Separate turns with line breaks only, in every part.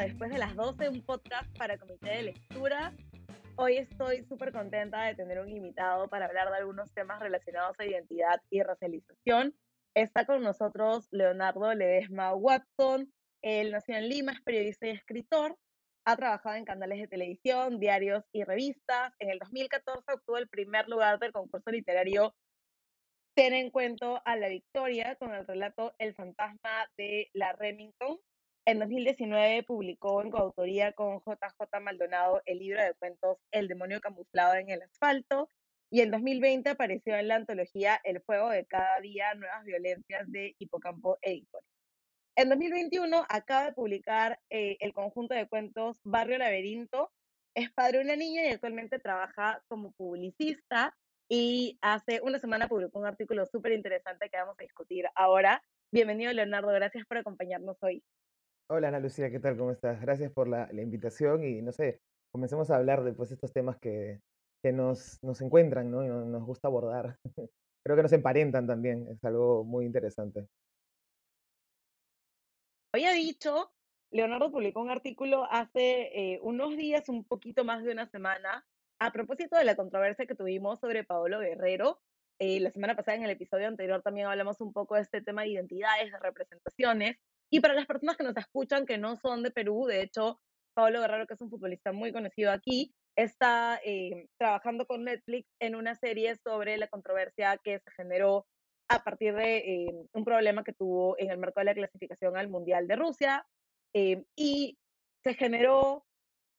Después de las 12, un podcast para comité de lectura. Hoy estoy súper contenta de tener un invitado para hablar de algunos temas relacionados a identidad y racialización. Está con nosotros Leonardo Ledesma Watson. Él nació en Lima, es periodista y escritor. Ha trabajado en canales de televisión, diarios y revistas. En el 2014 obtuvo el primer lugar del concurso literario Ten en cuento a la victoria con el relato El fantasma de la Remington. En 2019 publicó en coautoría con JJ Maldonado el libro de cuentos El demonio camuflado en el asfalto. Y en 2020 apareció en la antología El fuego de cada día, nuevas violencias de Hipocampo Editor. En 2021 acaba de publicar eh, el conjunto de cuentos Barrio Laberinto. Es padre de una niña y actualmente trabaja como publicista. Y hace una semana publicó un artículo súper interesante que vamos a discutir ahora. Bienvenido, Leonardo. Gracias por acompañarnos hoy.
Hola Ana Lucía, ¿qué tal? ¿Cómo estás? Gracias por la, invitación y no sé, comencemos a hablar de pues, estos temas que, que nos, nos encuentran, ¿no? Y nos gusta abordar. Creo que nos emparentan también, es algo muy interesante.
Había dicho, Leonardo publicó un artículo hace eh, unos días, un poquito más de una semana, a propósito de la controversia que tuvimos sobre Paolo Guerrero. Eh, la semana pasada, en el episodio anterior, también hablamos un poco de este tema de identidades, de representaciones. Y para las personas que nos escuchan que no son de Perú, de hecho, Pablo Guerrero, que es un futbolista muy conocido aquí, está eh, trabajando con Netflix en una serie sobre la controversia que se generó a partir de eh, un problema que tuvo en el marco de la clasificación al Mundial de Rusia. Eh, y se generó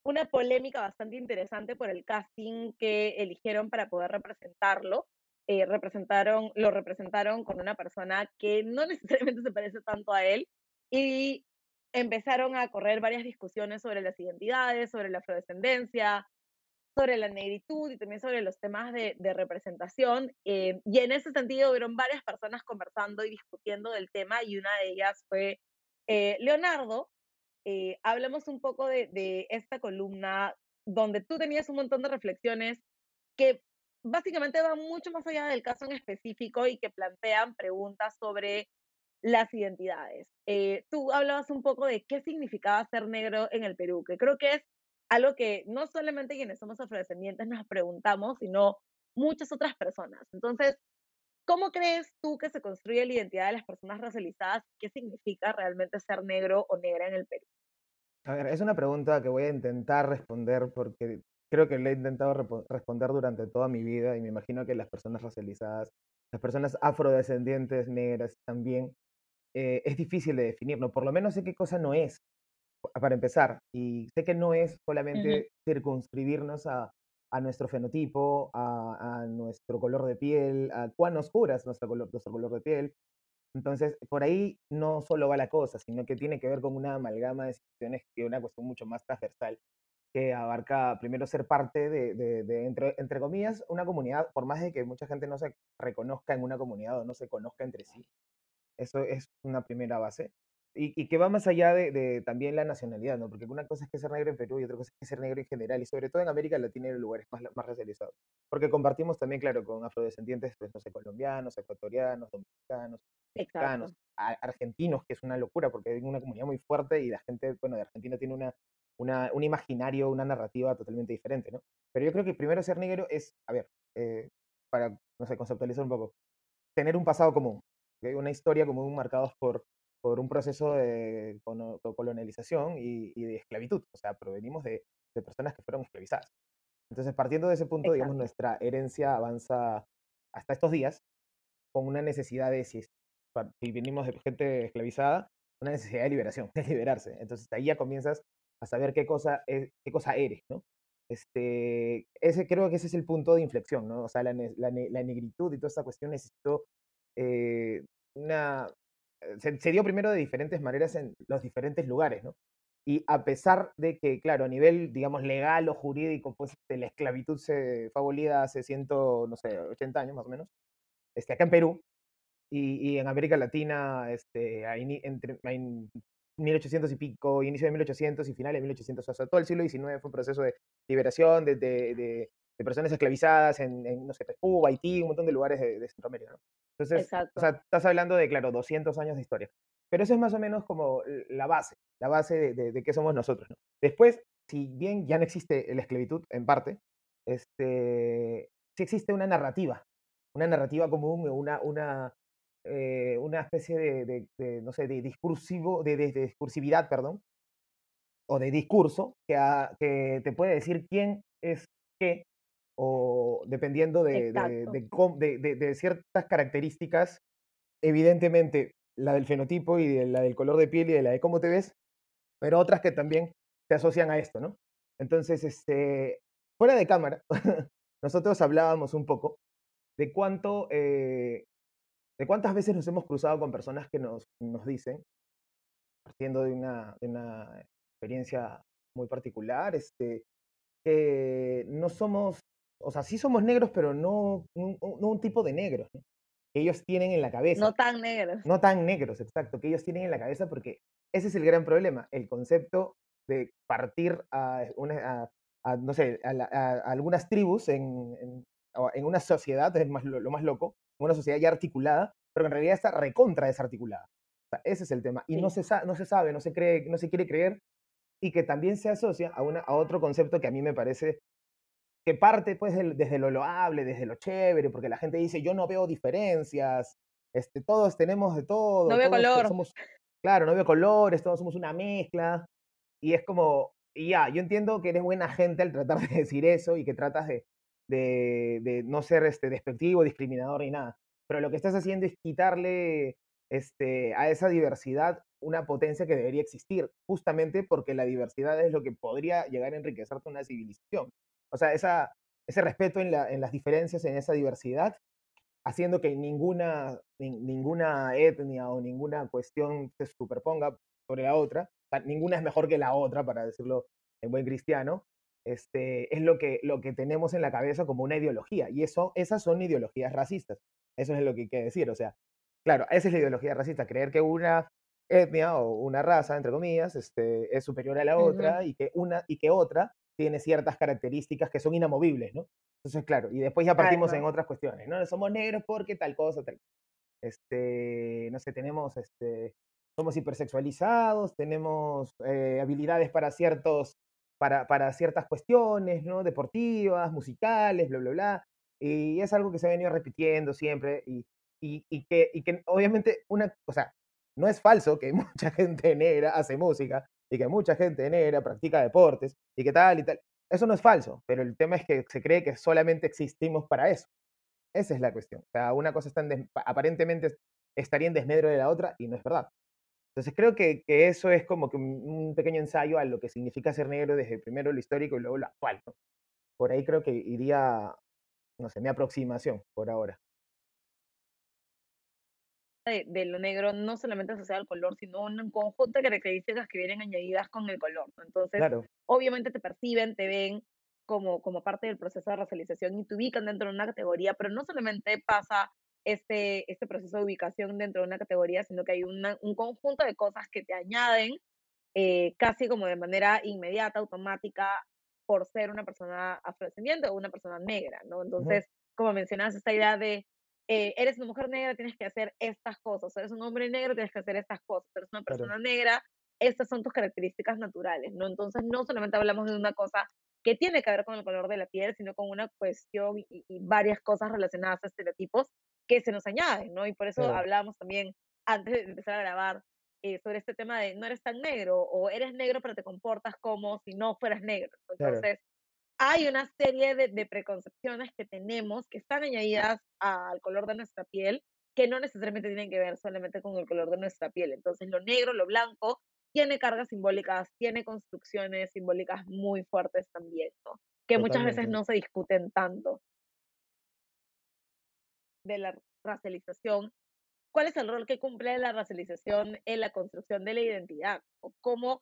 una polémica bastante interesante por el casting que eligieron para poder representarlo. representaron, lo representaron con una persona que no necesariamente se parece tanto a él, y empezaron a correr varias discusiones sobre las identidades, sobre la afrodescendencia, sobre la negritud y también sobre los temas de, representación. Eh, y en ese sentido hubieron varias personas conversando y discutiendo del tema y una de ellas fue eh, Leonardo. Eh, hablamos un poco de, de esta columna donde tú tenías un montón de reflexiones que básicamente van mucho más allá del caso en específico y que plantean preguntas sobre las identidades. Eh, tú hablabas un poco de qué significaba ser negro en el Perú, que creo que es algo que no solamente quienes somos afrodescendientes nos preguntamos, sino muchas otras personas. Entonces, ¿cómo crees tú que se construye la identidad de las personas racializadas? ¿Qué significa realmente ser negro o negra en el Perú?
A ver, es una pregunta que voy a intentar responder porque creo que le he intentado responder durante toda mi vida y me imagino que las personas racializadas, las personas afrodescendientes negras también eh, es difícil de definir, ¿no? Por lo menos sé qué cosa no es, para empezar. Y sé que no es solamente circunscribirnos a, a, nuestro fenotipo, a, a, nuestro color de piel, a cuán oscura es nuestro color, nuestro color de piel. Entonces, por ahí no solo va la cosa, sino que tiene que ver con una amalgama de situaciones que una cuestión mucho más transversal que abarca primero ser parte de, de, de entre, entre, comillas, una comunidad, por más de que mucha gente no se reconozca en una comunidad o no se conozca entre sí, eso es una primera base. Y, y que va más allá de, de, también la nacionalidad, ¿no? Porque una cosa es que ser negro en Perú y otra cosa es que ser negro en general, y sobre todo en América Latina y en lugares más, más racializados. Porque compartimos también, claro, con afrodescendientes, pues, no sé, colombianos, ecuatorianos, dominicanos, mexicanos, argentinos, que es una locura, porque hay una comunidad muy fuerte y la gente, bueno, de Argentina tiene una, una, un imaginario, una narrativa totalmente diferente, ¿no? Pero yo creo que primero ser negro es, a ver, eh, para, no sé, conceptualizar un poco, tener un pasado común, una historia común marcados por, por un proceso de colonialización y, de esclavitud. O sea, provenimos de, de, personas que fueron esclavizadas. Entonces, partiendo de ese punto, digamos, nuestra herencia avanza hasta estos días con una necesidad de, si, si venimos de gente esclavizada, una necesidad de liberación, de liberarse. Entonces, ahí ya comienzas a saber qué cosa, es, qué cosa eres, ¿no? Este, ese, creo que ese es el punto de inflexión, ¿no? O sea, la, la, la negritud y toda esta cuestión necesitó eh, una, eh, se, dio primero de diferentes maneras en los diferentes lugares, ¿no? Y a pesar de que, claro, a nivel, digamos, legal o jurídico, pues este, la esclavitud se fue abolida hace ciento, no sé, 80 años más o menos, este, acá en Perú y, y en América Latina, este, entre, en 1800 y pico, inicio de 1800 y finales de 1800, o sea, todo el siglo XIX fue un proceso de liberación de, de, de, personas esclavizadas en, en, no sé, Cuba, Haití, un montón de lugares de, Centroamérica, ¿no? Entonces, o sea, estás hablando de, claro, 200 años de historia. Pero eso es más o menos como la base, la base de, de, qué somos nosotros. ¿no? Después, si bien ya no existe la esclavitud en parte, este, sí existe una narrativa, una narrativa común, una, una, eh, una especie de, de, no sé, de discursivo, de, de, discursividad, perdón, o de discurso que, que te puede decir quién es qué, o dependiendo de, de, ciertas características, evidentemente la del fenotipo y de la del color de piel y de la de cómo te ves, pero otras que también se asocian a esto, ¿no? Entonces, este, fuera de cámara, nosotros hablábamos un poco de cuánto, eh, de cuántas veces nos hemos cruzado con personas que nos, nos dicen, partiendo de una, de una experiencia muy particular, este, que no somos, o sea, sí somos negros, pero no, no, un tipo de negros, que ellos tienen en la cabeza.
No tan negros.
No tan negros, exacto, que ellos tienen en la cabeza porque ese es el gran problema, el concepto de partir a, una, a, no sé, a, algunas tribus en, en, en, una sociedad, es más, lo, más loco, una sociedad ya articulada, pero en realidad está recontra desarticulada. O sea, ese es el tema. Y no, se no se sabe, no se, cree, no se quiere creer, y que también se asocia a, una, a otro concepto que a mí me parece que parte pues desde lo loable, desde lo chévere, porque la gente dice, yo no veo diferencias, este, todos tenemos de todo.
No veo color.
Somos, claro, no veo colores, todos somos una mezcla. Y es como, y ya, yo entiendo que eres buena gente al tratar de decir eso y que tratas de, de, no ser este, despectivo, discriminador ni nada. Pero lo que estás haciendo es quitarle este, a esa diversidad una potencia que debería existir, justamente porque la diversidad es lo que podría llegar a enriquecerte una civilización. O sea, esa, ese respeto en, la, en las diferencias, en esa diversidad, haciendo que ninguna, ninguna etnia o ninguna cuestión se superponga sobre la otra, ninguna es mejor que la otra, para decirlo en buen cristiano, este, es lo que, lo que tenemos en la cabeza como una ideología. Y eso, esas son ideologías racistas. Eso es lo que hay que decir. O sea, claro, esa es la ideología racista, creer que una etnia o una raza, entre comillas, este, es superior a la otra y, que una, y que otra tiene ciertas características que son inamovibles, ¿no? Entonces, claro, y después ya partimos en otras cuestiones, ¿no? Somos negros porque tal cosa, tal este, no sé, tenemos, este, somos hipersexualizados, tenemos eh, habilidades para ciertos, para, para ciertas cuestiones, ¿no? Deportivas, musicales, bla, bla, bla. Y es algo que se ha venido repitiendo siempre y, y, y, que, y que obviamente una, o sea, no es falso que mucha gente negra hace música y que mucha gente negra practica deportes y que tal y tal. Eso no es falso, pero el tema es que se cree que solamente existimos para eso. Esa es la cuestión. O sea, una cosa está aparentemente estaría en desmedro de la otra y no es verdad. Entonces creo que, que, eso es como un, pequeño ensayo a lo que significa ser negro desde primero lo histórico y luego lo actual. Por ahí creo que iría, no sé, mi aproximación por ahora
de, lo negro no solamente asociado al color, sino un conjunto de características que vienen añadidas con el color. Entonces, obviamente te perciben, te ven como, como parte del proceso de racialización y te ubican dentro de una categoría, pero no solamente pasa este, este proceso de ubicación dentro de una categoría, sino que hay un conjunto de cosas que te añaden eh, casi como de manera inmediata, automática, por ser una persona afrodescendiente o una persona negra, ¿no? Entonces, como mencionas, esta idea de eh, eres una mujer negra, tienes que hacer estas cosas, eres un hombre negro, tienes que hacer estas cosas, eres una persona negra, estas son tus características naturales, ¿no? Entonces no solamente hablamos de una cosa que tiene que ver con el color de la piel, sino con una cuestión y, varias cosas relacionadas a estereotipos que se nos añaden, ¿no? Y por eso hablamos también antes de empezar a grabar eh, sobre este tema de no eres tan negro o eres negro pero te comportas como si no fueras negro. Entonces, hay una serie de, preconcepciones que tenemos que están añadidas al color de nuestra piel que no necesariamente tienen que ver solamente con el color de nuestra piel. Entonces, lo negro, lo blanco, tiene cargas simbólicas, tiene construcciones simbólicas muy fuertes también, ¿no? Que muchas veces no se discuten tanto. De la racialización, ¿cuál es el rol que cumple la racialización en la construcción de la identidad? ¿O cómo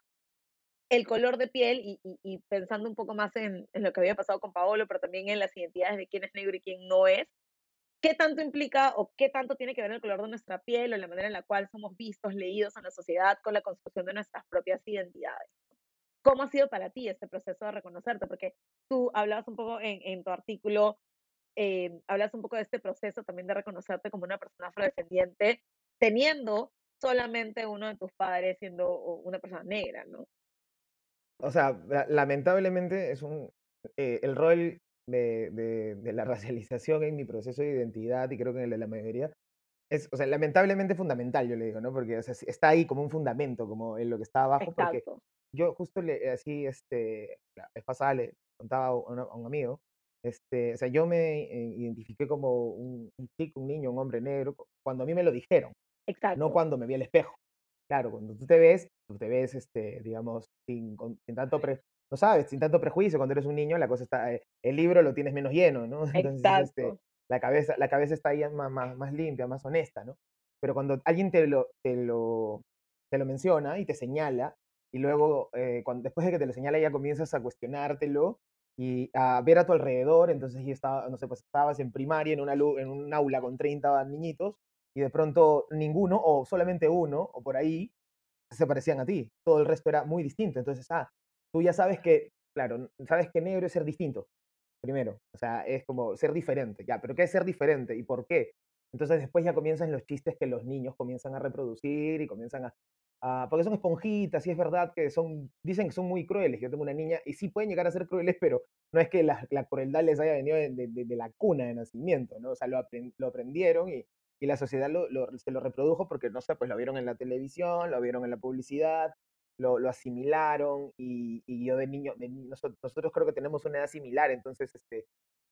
el color de piel y, pensando un poco más en, lo que había pasado con Paolo, pero también en las identidades de quién es negro y quién no es, ¿qué tanto implica o qué tanto tiene que ver el color de nuestra piel o la manera en la cual somos vistos, leídos en la sociedad con la construcción de nuestras propias identidades? ¿Cómo ha sido para ti este proceso de reconocerte? Porque tú hablabas un poco en, tu artículo, eh, hablas un poco de este proceso también de reconocerte como una persona afrodescendiente, teniendo solamente uno de tus padres siendo una persona negra, ¿no?
O sea, lamentablemente es un, eh, el rol de, de, de, la racialización en mi proceso de identidad y creo que en el de la mayoría es, o sea, lamentablemente fundamental, yo le digo, ¿no? Porque o sea, está ahí como un fundamento, como en lo que está abajo, porque yo justo le, así, este, la vez pasada le contaba a un, amigo, este, o sea, yo me eh, identifiqué como un, chico, un niño, un hombre negro, cuando a mí me lo dijeron,
Exacto.
no cuando me vi al espejo. Claro, cuando tú te ves, tú te ves, este, digamos, sin, sin tanto pre, no sabes, sin tanto prejuicio, cuando eres un niño, la cosa está, eh, el libro lo tienes menos lleno, ¿no?
Entonces, este,
la cabeza, la cabeza está ahí más, más, más, limpia, más honesta, ¿no? Pero cuando alguien te lo, te lo, te lo menciona y te señala, y luego, eh, cuando, después de que te lo señala, ya comienzas a cuestionártelo y a ver a tu alrededor, entonces ya estaba, no sé, pues estabas en primaria, en, una, en un aula con 30 niñitos, y de pronto ninguno, o solamente uno, o por ahí, se parecían a ti. Todo el resto era muy distinto. Entonces, ah, tú ya sabes que, claro, sabes que negro es ser distinto primero. O sea, es como ser diferente, ya, pero ¿qué es ser diferente y por qué? Entonces después ya comienzan los chistes que los niños comienzan a reproducir y comienzan a... porque son esponjitas y es verdad que son, dicen que son muy crueles. Yo tengo una niña y sí pueden llegar a ser crueles, pero no es que la, la crueldad les haya venido de, de, la cuna de nacimiento, ¿no? O sea, lo, lo aprendieron y, y, la sociedad lo, se lo reprodujo porque, no sé, pues lo vieron en la televisión, lo vieron en la publicidad, lo, lo asimilaron y, y, yo de niño, de, nosotros, nosotros, creo que tenemos una edad similar, entonces este,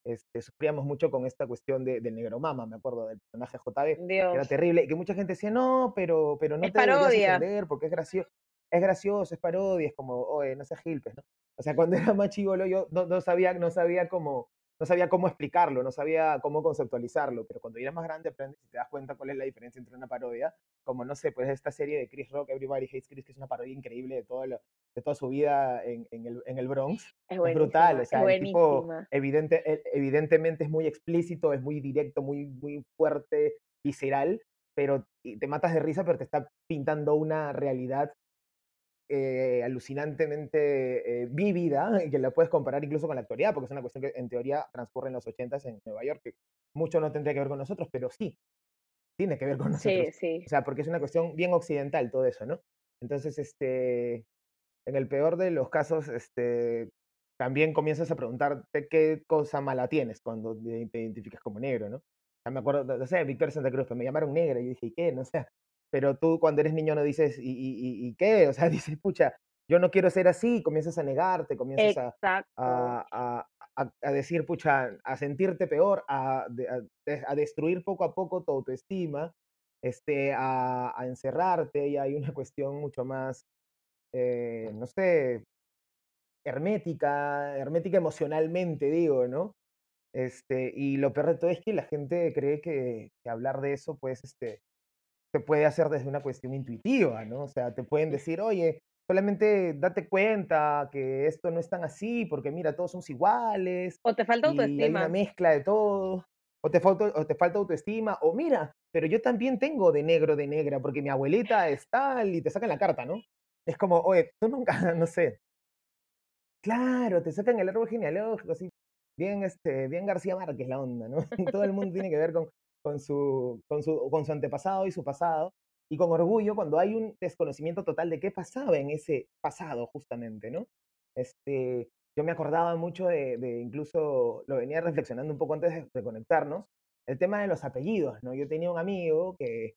este, sufríamos mucho con esta cuestión de, del negro mama, me acuerdo del personaje JB, que era terrible, y que mucha gente decía, no, pero, pero no
es
te
parodia.
entender porque es gracioso, es gracioso, es parodia, es como, oye, no seas gilpes, ¿no? O sea, cuando era más chivolo yo no, no, sabía, no sabía cómo, no sabía cómo explicarlo, no sabía cómo conceptualizarlo, pero cuando eres más grande aprendes y te das cuenta cuál es la diferencia entre una parodia, como no sé, pues esta serie de Chris Rock, Everybody Hates Chris, que es una parodia increíble de, todo de toda su vida en, en, el, en el, Bronx.
Es,
brutal, o sea,
el
tipo evidente, e, evidentemente es muy explícito, es muy directo, muy, muy fuerte, visceral, pero te matas de risa, pero te está pintando una realidad eh, alucinantemente eh, vívida, que la puedes comparar incluso con la actualidad, porque es una cuestión que en teoría transcurre en los 80 en Nueva York, que mucho no tendría que ver con nosotros, pero sí, tiene que ver con nosotros.
Sí, sí.
O sea, porque es una cuestión bien occidental todo eso, ¿no? Entonces, este, en el peor de los casos, este, también comienzas a preguntarte qué cosa mala tienes cuando te identificas como negro, ¿no? O sea, me acuerdo, no sé, Víctor Santa Cruz, me llamaron negra y yo dije, ¿y qué? No sé, pero tú cuando eres niño no dices, ¿y, y, y qué? O sea, dices, pucha, yo no quiero ser así, comienzas a negarte, comienzas a, a, a, a, decir, pucha, a sentirte peor, a, a, destruir poco a poco tu autoestima, este, a, encerrarte, y hay una cuestión mucho más, eh, no sé, hermética, hermética emocionalmente, digo, ¿no? Este, y lo peor de todo es que la gente cree que, que hablar de eso, pues, este, se puede hacer desde una cuestión intuitiva, ¿no? O sea, te pueden decir, oye, solamente date cuenta que esto no es tan así, porque mira, todos somos iguales.
O te falta
autoestima. Hay una mezcla de todo. O te, falta, o te falta autoestima. O mira, pero yo también tengo de negro, de negra, porque mi abuelita es tal y te sacan la carta, ¿no? Es como, oye, tú nunca, no sé. Claro, te sacan el árbol genealógico, así. Bien, este, bien García Márquez la onda, ¿no? Todo el mundo tiene que ver con, con su, con su, con su antepasado y su pasado, y con orgullo cuando hay un desconocimiento total de qué pasaba en ese pasado justamente, ¿no? Este, yo me acordaba mucho de, de incluso, lo venía reflexionando un poco antes de, conectarnos, el tema de los apellidos, ¿no? Yo tenía un amigo que,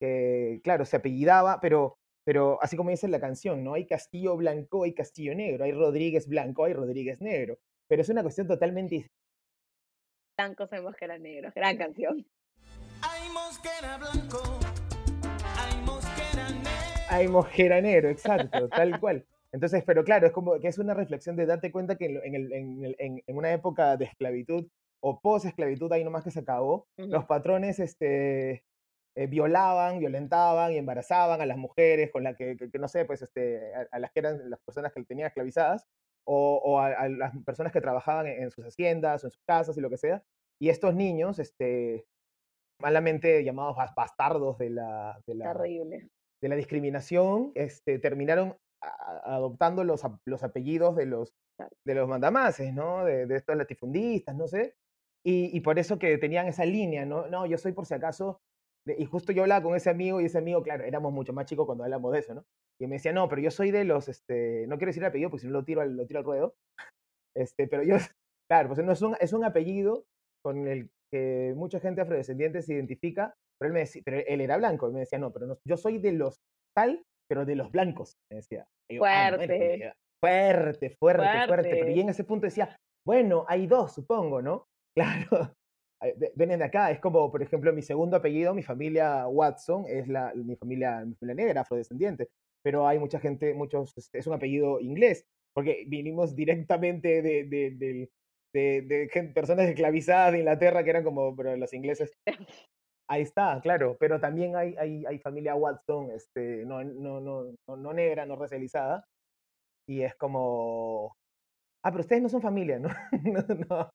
que claro, se apellidaba, pero, pero así como dice la canción, ¿no? Hay Castillo Blanco, hay Castillo Negro, hay Rodríguez Blanco, hay Rodríguez Negro, pero es una cuestión totalmente...
Blanco sabemos que era negro, gran canción.
Hay mosquera blanco, hay mosquera negro.
Hay mosquera negro, exacto, tal cual. Entonces, pero claro, es como que es una reflexión de date cuenta que en, el, en, el, en, en una época de esclavitud o post-esclavitud, ahí nomás que se acabó, uh -huh. los patrones este, eh, violaban, violentaban y embarazaban a las mujeres con las que, que, que, no sé, pues este, a, a, las que eran las personas que tenían esclavizadas o, o a, a, las personas que trabajaban en, en, sus haciendas o en sus casas y lo que sea. Y estos niños, este, malamente llamados bastardos de la, de la, de la discriminación, este, terminaron a, adoptando los, los apellidos de los, de los mandamases, ¿no? De, de estos latifundistas, no sé. Y, y, por eso que tenían esa línea, ¿no? No, yo soy por si acaso de- y justo yo hablaba con ese amigo y ese amigo, claro, éramos mucho más chicos cuando hablamos de eso, ¿no? Y me decía, no, pero yo soy de los, este, no quiero decir el apellido porque si no lo tiro al, lo tiro al ruedo, este, pero yo, claro, pues no es un, es un apellido con el que mucha gente afrodescendiente se identifica, pero él, me decía, pero él era blanco, y me decía, no, pero no, yo soy de los tal, pero de los blancos, me decía. Yo, "Ah, bueno",
Fuerte.
yo, fuerte, fuerte, fuerte, pero
Fuerte.
y en ese punto decía, bueno, hay dos, supongo, ¿no? Claro, vienen de acá, es como, por ejemplo, mi segundo apellido, mi familia Watson, es la, mi familia, mi familia negra, afrodescendiente, pero hay mucha gente, muchos, es un apellido inglés, porque vinimos directamente de, de, del- de, de personas esclavizadas de Inglaterra que eran como, pero los ingleses, ahí está, claro, pero también hay, hay, hay familia Watson, este, no, no, no, no, negra, no racializada, y es como, ah, pero ustedes no son familia, ¿no? no, no.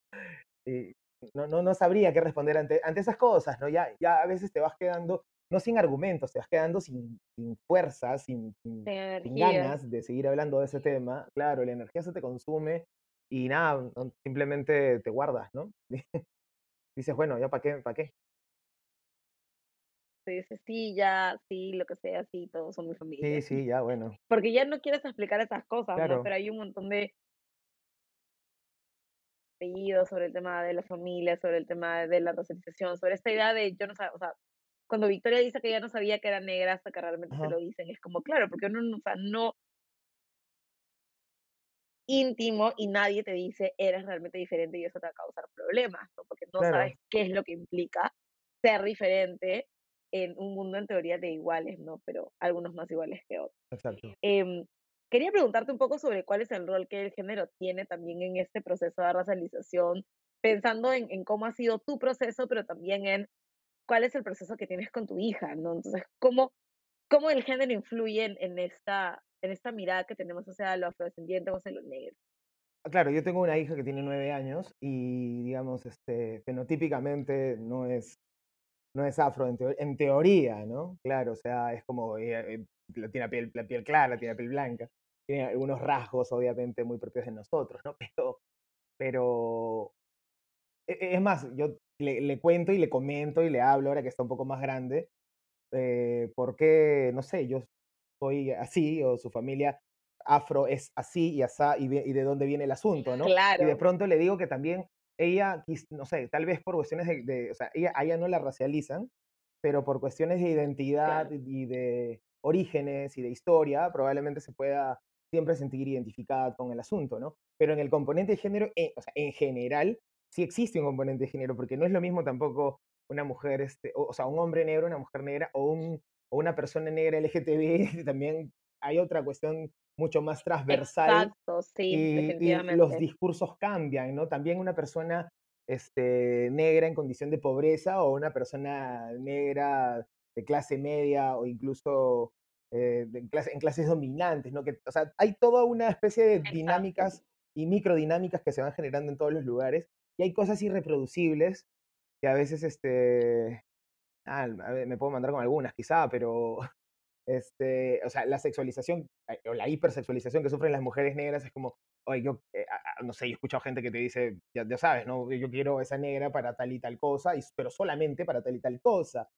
No, no, sabría qué responder ante, ante esas cosas, ¿no? Ya, ya a veces te vas quedando, no sin argumentos, te vas quedando sin, sin fuerza, sin, sin,
Sin
ganas de seguir hablando de ese tema. Claro, la energía se te consume y nada, no- simplemente te guardas, ¿no? Dices, bueno, ya para qué, para qué.
Te dices, sí, ya, sí, lo que sea, sí, todos son mi familia.
Sí, sí, ya, bueno.
Porque ya no quieres explicar esas cosas, ¿no?
Claro.
Pero hay un montón de apellidos sobre el tema de la familia, sobre el tema de la racialización, sobre esta idea de yo no sabía, o sea, cuando Victoria dice que ella no sabía que era negra hasta que realmente se
Ajá.
lo dicen, es como, claro, porque uno, no- o sea, no íntimo y nadie te dice eres realmente diferente y eso te va a causar problemas, ¿no? Porque no
Claro.
sabes qué es lo que implica ser diferente en un mundo en teoría de iguales, ¿no? Pero algunos más iguales que otros.
Exacto.
Em, quería preguntarte un poco sobre cuál es el rol que el género tiene también en este proceso de racialización, pensando en, en cómo ha sido tu proceso, pero también en cuál es el proceso que tienes con tu hija, ¿no? Entonces, ¿cómo, cómo el género influye en, en esta, en esta mirada que tenemos hacia lo afrodescendiente o hacia lo negro?
Ah, Claro, yo tengo una hija que tiene nueve años y, digamos, este, fenotípicamente no es, no es afro en, teo- en teoría, ¿no? Claro, o sea, es como, eh, la- tiene la piel, la piel clara, tiene la piel blanca, tiene algunos rasgos, obviamente, muy propios de nosotros, ¿no? Pero, pero e- e- es más, yo le, le cuento y le comento y le hablo ahora que está un poco más grande, eh, porque, no sé, yo soy así o su familia afro es así y asá y, y de dónde viene el asunto, ¿no? Y de
Claro,
pronto le digo que también ella, no sé, tal vez por cuestiones de, de- o sea, ella, a ella no la racializan, pero por cuestiones de identidad
claro.
y de orígenes y de historia, probablemente se pueda siempre sentir identificada con el asunto, ¿no? Pero en el componente de género, eh, o sea, en general, sí existe un componente de género, porque no es lo mismo tampoco una mujer, este, o, o sea, un hombre negro, una mujer negra, o, un, o una persona negra LGTB, también hay otra cuestión mucho más transversal
Exacto, sí,
y, y los discursos cambian, ¿no? También una persona este, negra en condición de pobreza o una persona negra de clase media o incluso eh, de clase, en clases dominantes, ¿no? Que, o sea, hay toda una especie de
Exacto.
dinámicas y microdinámicas que se van generando en todos los lugares y hay cosas irreproducibles que a veces, este, ah, me puedo mandar con algunas quizá, pero este, o sea, la sexualización eh, o la hipersexualización que sufren las mujeres negras es como, oye, yo, eh, no sé, yo he escuchado gente que te dice, ya, ya sabes, ¿no? Yo quiero esa negra para tal y tal cosa, y, pero solamente para tal y tal cosa.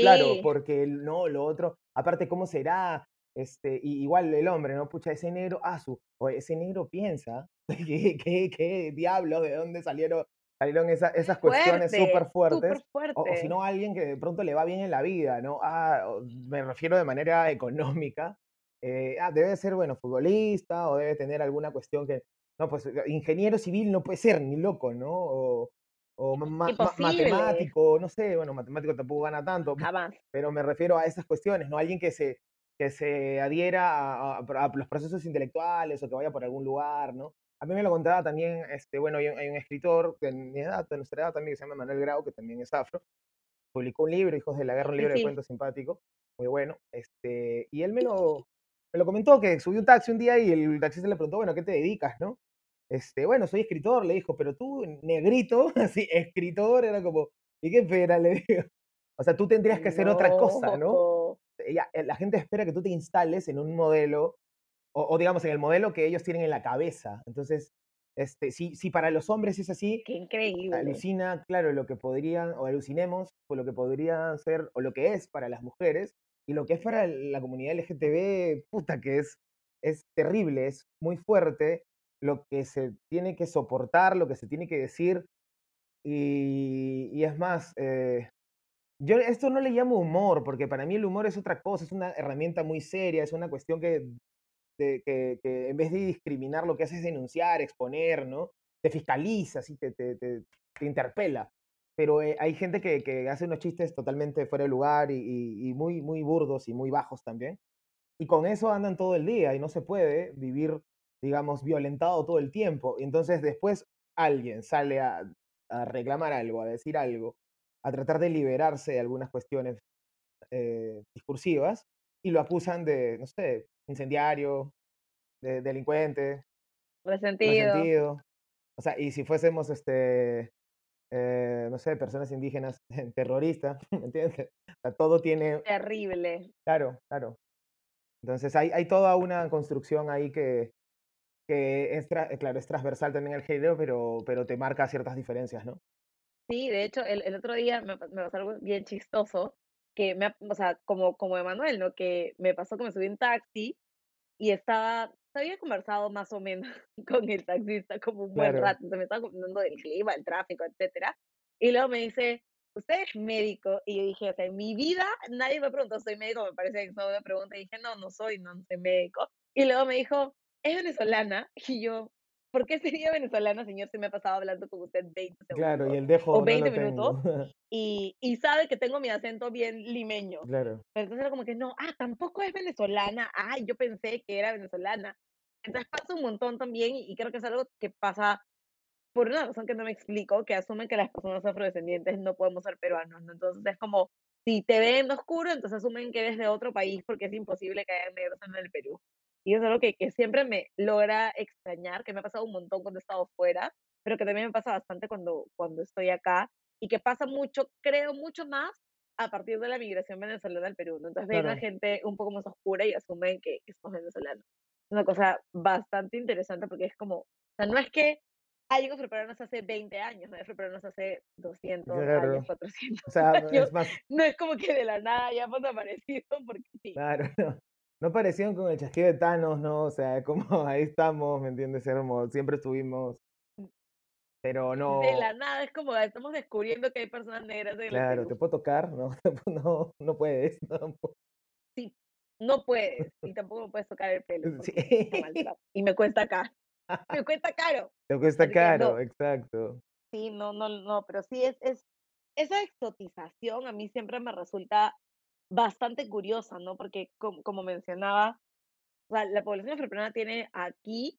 Claro,
Sí,
porque el- no, lo otro, aparte, ¿cómo será? Este, y igual el hombre, ¿no? Pucha, ese negro, ah, su, oye, ese negro piensa, ¿qué, qué, qué diablos? ¿De dónde salieron, salieron esa- esas cuestiones súper
fuerte,
fuertes?
súper
O, o si
fuerte.
no, alguien que de pronto le va bien en la vida, ¿no? Ah, me refiero de manera económica. eh, ah, debe ser, bueno, futbolista o debe tener alguna cuestión que, no, pues eh, ingeniero civil no puede ser ni loco, ¿no? O, o ma- ma- matemático, no sé, bueno, matemático tampoco gana tanto,
jamás.
pero me refiero a esas cuestiones, ¿no? Alguien que se, que se adhiera a, a- a los procesos intelectuales o que vaya por algún lugar, ¿no? A mí me lo contaba también, este, bueno, hay un, hay un escritor de mi edad, de nuestra edad también, que se llama Manuel Grau, que también es afro, publicó un libro, Hijos de la Guerra, un
Sí,
libro de cuentos simpático, muy bueno, este, y él me lo, me lo comentó, que subió un taxi un día y el taxista le preguntó, bueno, ¿a qué te dedicas, no? Este, bueno, soy escritor, le dijo, pero tú, negrito, así, escritor, era como, ¿y qué pena? Le digo. O sea, tú tendrías que hacer otra cosa, ¿no?
No.
Eh, la gente espera que tú te instales en un modelo, o, o digamos en el modelo que ellos tienen en la cabeza. Entonces, Este, si, si para los hombres es así,
Qué increíble.
alucina, claro, lo que podrían, o alucinemos por lo que podría ser, o lo que es para las mujeres, y lo que es para la comunidad LGTB, puta, que es, es terrible, es muy fuerte lo que se tiene que soportar, lo que se tiene que decir, y, y es más, eh, yo esto no le llamo humor, porque para mí el humor es otra cosa, es una herramienta muy seria, es una cuestión que, de- que, en vez de discriminar lo que hace es denunciar, exponer, ¿no? Te fiscaliza, así, te, te, te, te interpela. Pero eh, hay gente que, hace unos chistes totalmente fuera de lugar y, muy, muy burdos y muy bajos también. Y con eso andan todo el día y no se puede vivir, digamos, violentado todo el tiempo. Y entonces después alguien sale a, a reclamar algo, a decir algo, a tratar de liberarse de algunas cuestiones eh, discursivas y lo acusan de, no sé, incendiario, de delincuente,
Resentido.
resentido. O sea, y si fuésemos, este, eh, no sé, personas indígenas, terroristas, ¿me entiendes? O sea, todo tiene,
Terrible.
claro, claro. Entonces hay, hay toda una construcción ahí que, que es, claro, es transversal también al género, pero, pero te marca ciertas diferencias, ¿no?
Sí, de hecho, el, el otro día me, me pasó algo bien chistoso, que me, o sea, como, como Emanuel, ¿no? Que me pasó que me subí en taxi y estaba, se había conversado más o menos con el taxista como un buen
Claro.
rato, entonces me estaba contando del clima, el tráfico, etcétera, y luego me dice, ¿usted es médico? Y yo dije, o sea, en mi vida nadie me preguntó, ¿soy médico? Me parece que no me pregunta, y dije, no, no soy, no, no soy médico, y luego me dijo, ¿es venezolana? Y yo, ¿por qué sería venezolana, señor, si me ha pasado hablando con usted 20 segundos?
Claro, y el dejo
o
no
20
lo
minutos. y, y sabe que tengo mi acento bien limeño.
claro,
Pero entonces era como que no, ah, tampoco es venezolana. Ay, yo pensé que era venezolana. Entonces pasa un montón también y, creo que es algo que pasa por una razón que no me explico, que asumen que las personas afrodescendientes no podemos ser peruanos, ¿no? Entonces es como, si te ven oscuro, entonces asumen que eres de otro país porque es imposible que haya negros en el Perú. Y eso es algo que, que siempre me logra extrañar, que me ha pasado un montón cuando he estado fuera, pero que también me pasa bastante cuando, cuando estoy acá y que pasa mucho, creo mucho más a partir de la migración venezolana al Perú, ¿no? Entonces ven a
Claro.
gente un poco más oscura y asumen que, que somos venezolanos. Es una cosa bastante interesante porque es como, o sea, no es que hayan afroperuanos hace 20 años, no hay afroperuanos hace 200
Claro.
años, 400
o sea,
años.
es más,
No es como que de la nada hayamos aparecido porque sí.
Claro, no. No parecieron con el chasquido de Thanos, ¿no? O sea, como ahí estamos, ¿me entiendes? Éramos- siempre estuvimos, pero no,
De la nada es como estamos descubriendo que hay personas negras en
claro, ¿te puedo tocar? No, no, no puedes. No,
Sí, no puedes y tampoco me puedes tocar el pelo
Sí.
y me cuesta acá. Me cuesta caro.
Te cuesta
Así
caro,
no.
exacto.
Sí, no, no, no, pero sí es, es esa exotización a mí siempre me resulta bastante curiosa, ¿no? Porque como, como mencionaba, o sea, la población afroperuana tiene aquí,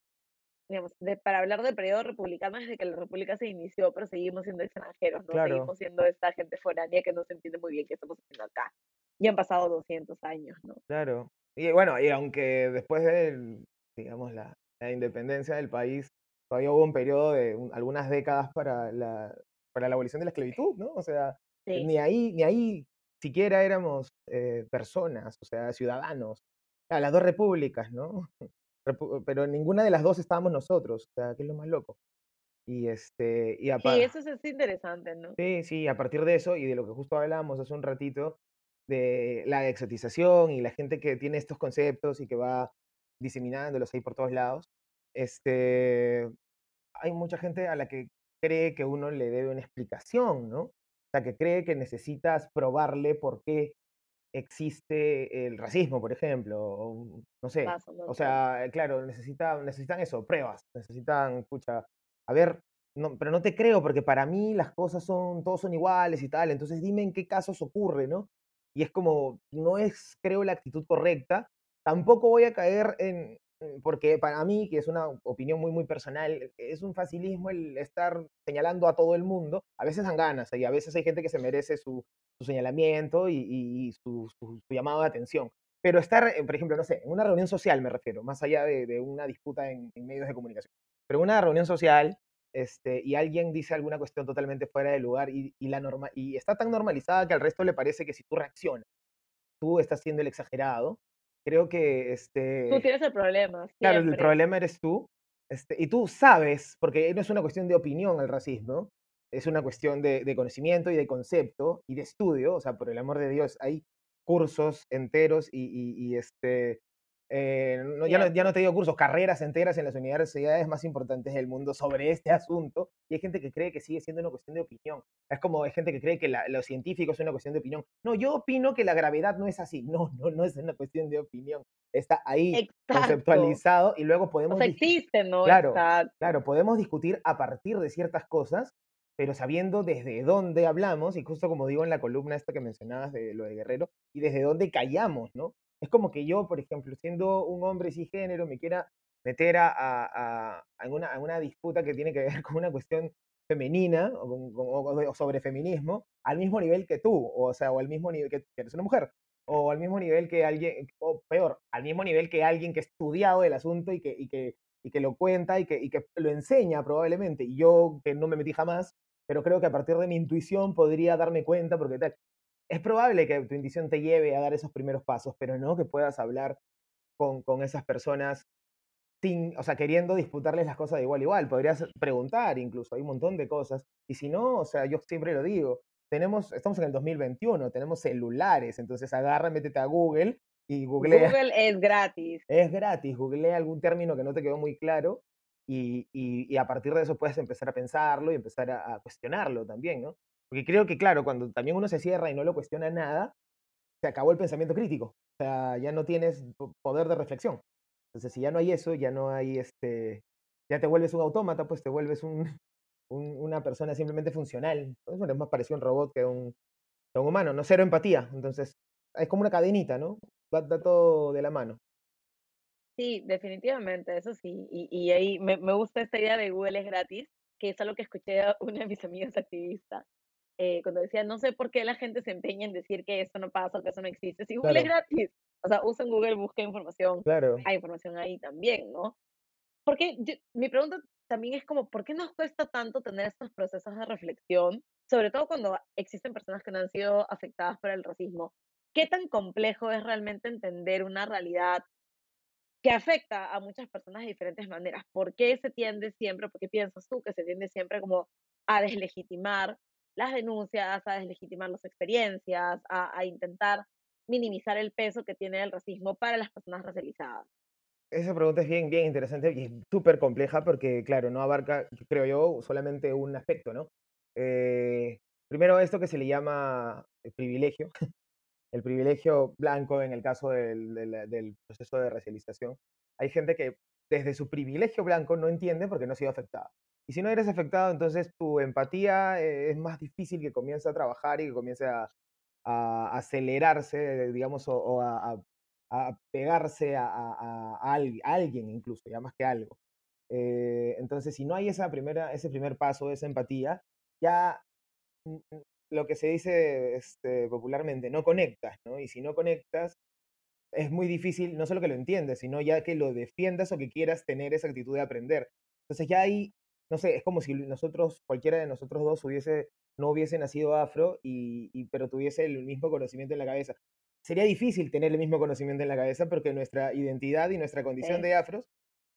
digamos, de- para hablar de periodo republicano desde que la república se inició, pero seguimos siendo extranjeros, ¿no?
Claro.
Seguimos siendo esta gente foránea que no se entiende muy bien qué estamos haciendo acá. Y han pasado 200 años, ¿no?
Claro. Y bueno, y aunque después de, digamos, la, la independencia del país, todavía hubo un periodo de un- algunas décadas para la, para la abolición de la esclavitud, ¿no? O sea,
Sí.
ni ahí, ni ahí siquiera éramos eh, personas, o sea, ciudadanos. A las dos repúblicas, ¿no? Pero en ninguna de las dos estábamos nosotros, o sea, que es lo más loco. Y este, y apa-
Sí, eso es, es interesante, ¿no?
Sí, sí, a partir de eso y de lo que justo hablábamos hace un ratito, de la exotización y la gente que tiene estos conceptos y que va diseminándolos ahí por todos lados, este, hay mucha gente a la que cree que uno le debe una explicación, ¿no? O sea, que cree que necesitas probarle por qué existe el racismo, por ejemplo, o no sé. O sea, claro, necesita, necesitan eso, pruebas, necesitan, pucha, a ver, no, pero no te creo porque para mí las cosas son, todos son iguales y tal, entonces dime en qué casos ocurre, ¿no? Y es como, no es, creo, la actitud correcta. Tampoco voy a caer en- porque para mí, que es una opinión muy, muy personal, es un facilismo el estar señalando a todo el mundo. A veces dan ganas y a veces hay gente que se merece su, su señalamiento y, y- y su, su- su llamado de atención. Pero estar, eh, por ejemplo, no sé, en una reunión social me refiero, más allá de, de una disputa en, en medios de comunicación. Pero en una reunión social, este, y alguien dice alguna cuestión totalmente fuera de lugar y, y la norma, y está tan normalizada que al resto le parece que si tú reaccionas, tú estás siendo el exagerado. Creo que este,
Tú tienes el problema.
Claro, el
siempre.
problema eres tú. este, y tú sabes, porque no es una cuestión de opinión el racismo, es una cuestión de, de conocimiento y de concepto y de estudio, o sea, por el amor de Dios, hay cursos enteros y, y- y, este, eh, no, ya, no, ya no te digo cursos, carreras enteras en las universidades más importantes del mundo sobre este asunto. Y hay gente que cree que sigue siendo una cuestión de opinión. Es como hay gente que cree que la, lo científico es una cuestión de opinión. No, yo opino que la gravedad no es así. No, no, no es una cuestión de opinión. Está ahí
Exacto.
conceptualizado y luego
O
podemos...
sea,
dis-
existe, ¿no?
Claro,
Exacto.
Claro, podemos discutir a partir de ciertas cosas, pero sabiendo desde dónde hablamos, y justo como digo en la columna esta que mencionabas de lo de Guerrero, y desde dónde callamos, ¿no? Es como que yo, por ejemplo, siendo un hombre cisgénero, me quiera meter a, a- una, disputa que tiene que ver con una cuestión femenina o, sobre feminismo al mismo nivel que tú, o sea, o al mismo nivel que, que eres una mujer, o al mismo nivel que alguien, o peor, al mismo nivel que alguien que ha estudiado el asunto y que lo cuenta y que, y que lo enseña probablemente. Y yo, que no me metí jamás, pero creo que a partir de mi intuición podría darme cuenta, porque tal, es probable que tu intuición te lleve a dar esos primeros pasos, pero no que puedas hablar con, con esas personas sin, o sea, queriendo disputarles las cosas de igual a igual. Podrías preguntar incluso, hay un montón de cosas. Y si no, o sea, yo siempre lo digo, tenemos, estamos en el 2021, tenemos celulares, entonces agarra, métete a Google y googlea.
Google es gratis.
Es gratis, googlea algún término que no te quedó muy claro y, y- y a partir de eso puedes empezar a pensarlo y empezar a, a cuestionarlo también, ¿no? Porque creo que, claro, cuando también uno se cierra y no lo cuestiona nada, se acabó el pensamiento crítico. O sea, ya no tienes po- poder de reflexión. Entonces, si ya no hay eso, ya no hay este. Ya te vuelves un autómata, pues te vuelves un, un- una persona simplemente funcional. Entonces, bueno, es más parecido a un robot que a un, humano, no cero empatía. Entonces, es como una cadenita, ¿no? Va, va todo de la mano.
Sí, definitivamente, eso sí. Y, y ahí me, me gusta esta idea de Google es gratis, que es algo que escuché a una de mis amigas activistas, eh, cuando decía, no sé por qué la gente se empeña en decir que esto no pasa o que eso no existe. Si Google es
Claro.
gratis, o sea, usen Google, busca información,
Claro.
hay información ahí también, ¿no? Porque yo- mi pregunta también es como, ¿por qué nos cuesta tanto tener estos procesos de reflexión? Sobre todo cuando existen personas que no han sido afectadas por el racismo. ¿Qué tan complejo es realmente entender una realidad que afecta a muchas personas de diferentes maneras? ¿Por qué se tiende siempre, por qué piensas tú que se tiende siempre como a deslegitimar las denuncias, a deslegitimar las experiencias, a, a intentar minimizar el peso que tiene el racismo para las personas racializadas?
Esa pregunta es bien, bien interesante y es súper compleja porque, claro, no abarca, creo yo, solamente un aspecto, ¿no? Eh, primero, esto que se le llama privilegio, el privilegio blanco en el caso del, del- del proceso de racialización. Hay gente que desde su privilegio blanco no entiende porque no ha sido afectada. Y si no eres afectado, entonces tu empatía eh, es más difícil que comience a trabajar y que comience a, a acelerarse, digamos, o, o a, a- pegarse a, a alguien incluso, ya más que algo. Eh, entonces, si no hay esa primera, ese primer paso, esa empatía, ya mm, mm, lo que se dice este, popularmente, no conectas, ¿no? Y si no conectas, es muy difícil, no solo que lo entiendas, sino ya que lo defiendas o que quieras tener esa actitud de aprender. Entonces ya ahí, no sé, es como si nosotros, cualquiera de nosotros dos hubiese, no hubiese nacido afro, y, y- pero tuviese el mismo conocimiento en la cabeza. Sería difícil tener el mismo conocimiento en la cabeza porque nuestra identidad y nuestra condición
Sí.
de afros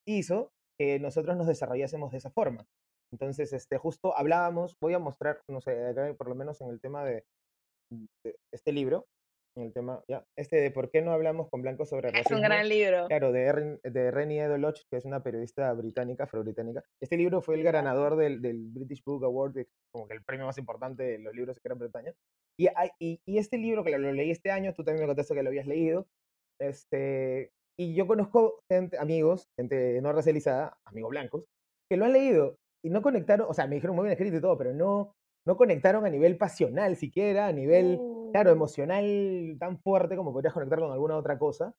hizo que nosotros nos desarrollásemos de esa forma. Entonces, este, justo hablábamos, voy a mostrar, no sé, acá por lo menos en el tema de, de este libro, en el tema, ya, este de por qué no hablamos con blancos sobre
Es un
racismo.
gran libro.
Claro, de, Erin- de Rennie Edoloch, que es una periodista británica, afro-británica. Este libro fue el ganador del, del British Book Award, como que el premio más importante de los libros de Gran Bretaña. Y, y, y este libro, que lo, lo leí este año, tú también me contaste que lo habías leído, este, y yo conozco gente, amigos, gente no racializada, amigos blancos, que lo han leído y no conectaron, o sea, me dijeron muy bien escrito y todo, pero no, no conectaron a nivel pasional siquiera, a nivel, claro,
Uh.
emocional tan fuerte como podrías conectar con alguna otra cosa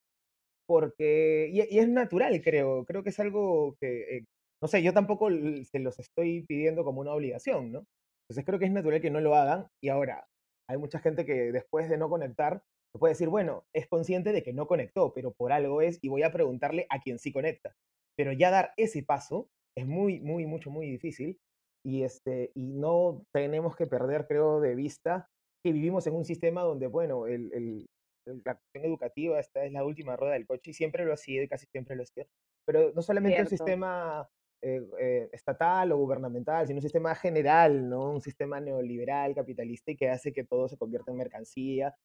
porque, y, y es natural, creo, creo que es algo que, eh, no sé, yo tampoco se los estoy pidiendo como una obligación, ¿no? Entonces creo que es natural que no lo hagan y ahora hay mucha gente que después de no conectar, puede decir, bueno, es consciente de que no conectó, pero por algo es y voy a preguntarle a quien sí conecta. Pero ya dar ese paso es muy, muy, mucho, muy difícil y, este, y no tenemos que perder, creo, de vista que vivimos en un sistema donde, bueno, el, el- el- la cuestión educativa esta es la última rueda del coche y siempre lo ha sido y casi siempre lo ha sido. Pero no solamente un
Cierto.
sistema eh, eh, estatal o gubernamental, sino un sistema general, ¿no? Un sistema neoliberal, capitalista y que hace que todo se convierta en mercancía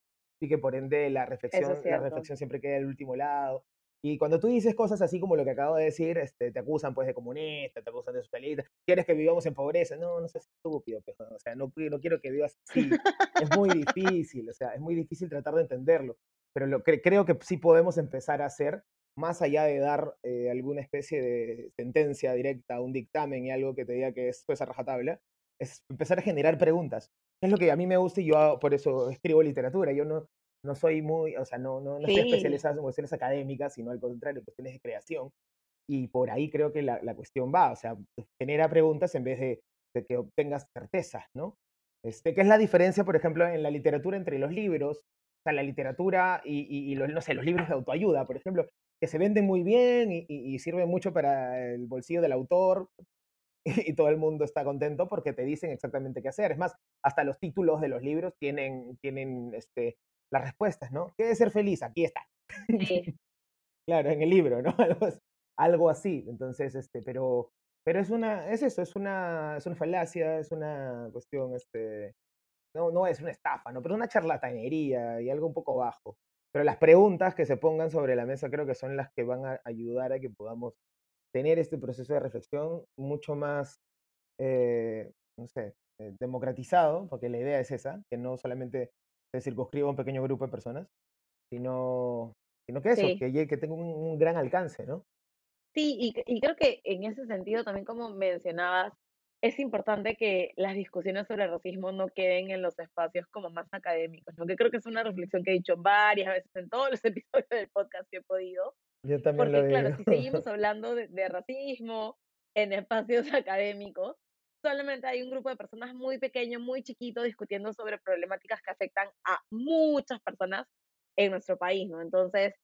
y que por ende la reflexión, la reflexión siempre queda al último lado. Y cuando tú dices cosas así como lo que acabo de decir, este, te acusan pues de comunista, te acusan de socialista, quieres que vivamos en pobreza. No, no seas estúpido, pues, o sea, no, no quiero que vivas así. Es muy difícil, o sea, es muy difícil tratar de entenderlo. Pero lo que creo que sí podemos empezar a hacer, más allá de dar eh, alguna especie de sentencia directa, un dictamen y algo que te diga que esto es a rajatabla, es empezar a generar preguntas. Es lo que a mí me gusta y yo por eso escribo literatura. Yo no, no soy muy, o sea, no, no, no estoy
Sí.
especializado en cuestiones académicas, sino al contrario, en cuestiones de creación. Y por ahí creo que la, la cuestión va, o sea, genera preguntas en vez de, de que obtengas certezas, ¿no? Este, ¿Qué es la diferencia, por ejemplo, en la literatura entre los libros? O sea, la literatura y, y- y los, no sé, los libros de autoayuda, por ejemplo, que se venden muy bien y, y- y sirven mucho para el bolsillo del autor y todo el mundo está contento porque te dicen exactamente qué hacer. Es más, hasta los títulos de los libros tienen, tienen este, las respuestas, ¿no? ¿Qué es ser feliz? Aquí está.
Sí.
Claro, en el libro, ¿no? Algo, as- algo así. Entonces, este, pero, pero es una, es eso, es una, es una falacia, es una cuestión, este, no, no es una estafa, ¿no? Pero es una charlatanería y algo un poco bajo. Pero las preguntas que se pongan sobre la mesa creo que son las que van a ayudar a que podamos tener este proceso de reflexión mucho más, eh, no sé, eh, democratizado, porque la idea es esa, que no solamente se circunscriba a un pequeño grupo de personas, sino, sino que eso,
Sí.
que, que tenga un, un gran alcance, ¿no?
Sí, y, y creo que en ese sentido también como mencionabas, es importante que las discusiones sobre el racismo no queden en los espacios como más académicos, ¿no? Que creo que es una reflexión que he dicho varias veces en todos los episodios del podcast que he podido,
Yo también lo
porque claro,
digo.
si seguimos hablando de, de racismo en espacios académicos, solamente hay un grupo de personas muy pequeño, muy chiquito, discutiendo sobre problemáticas que afectan a muchas personas en nuestro país, ¿no? Entonces,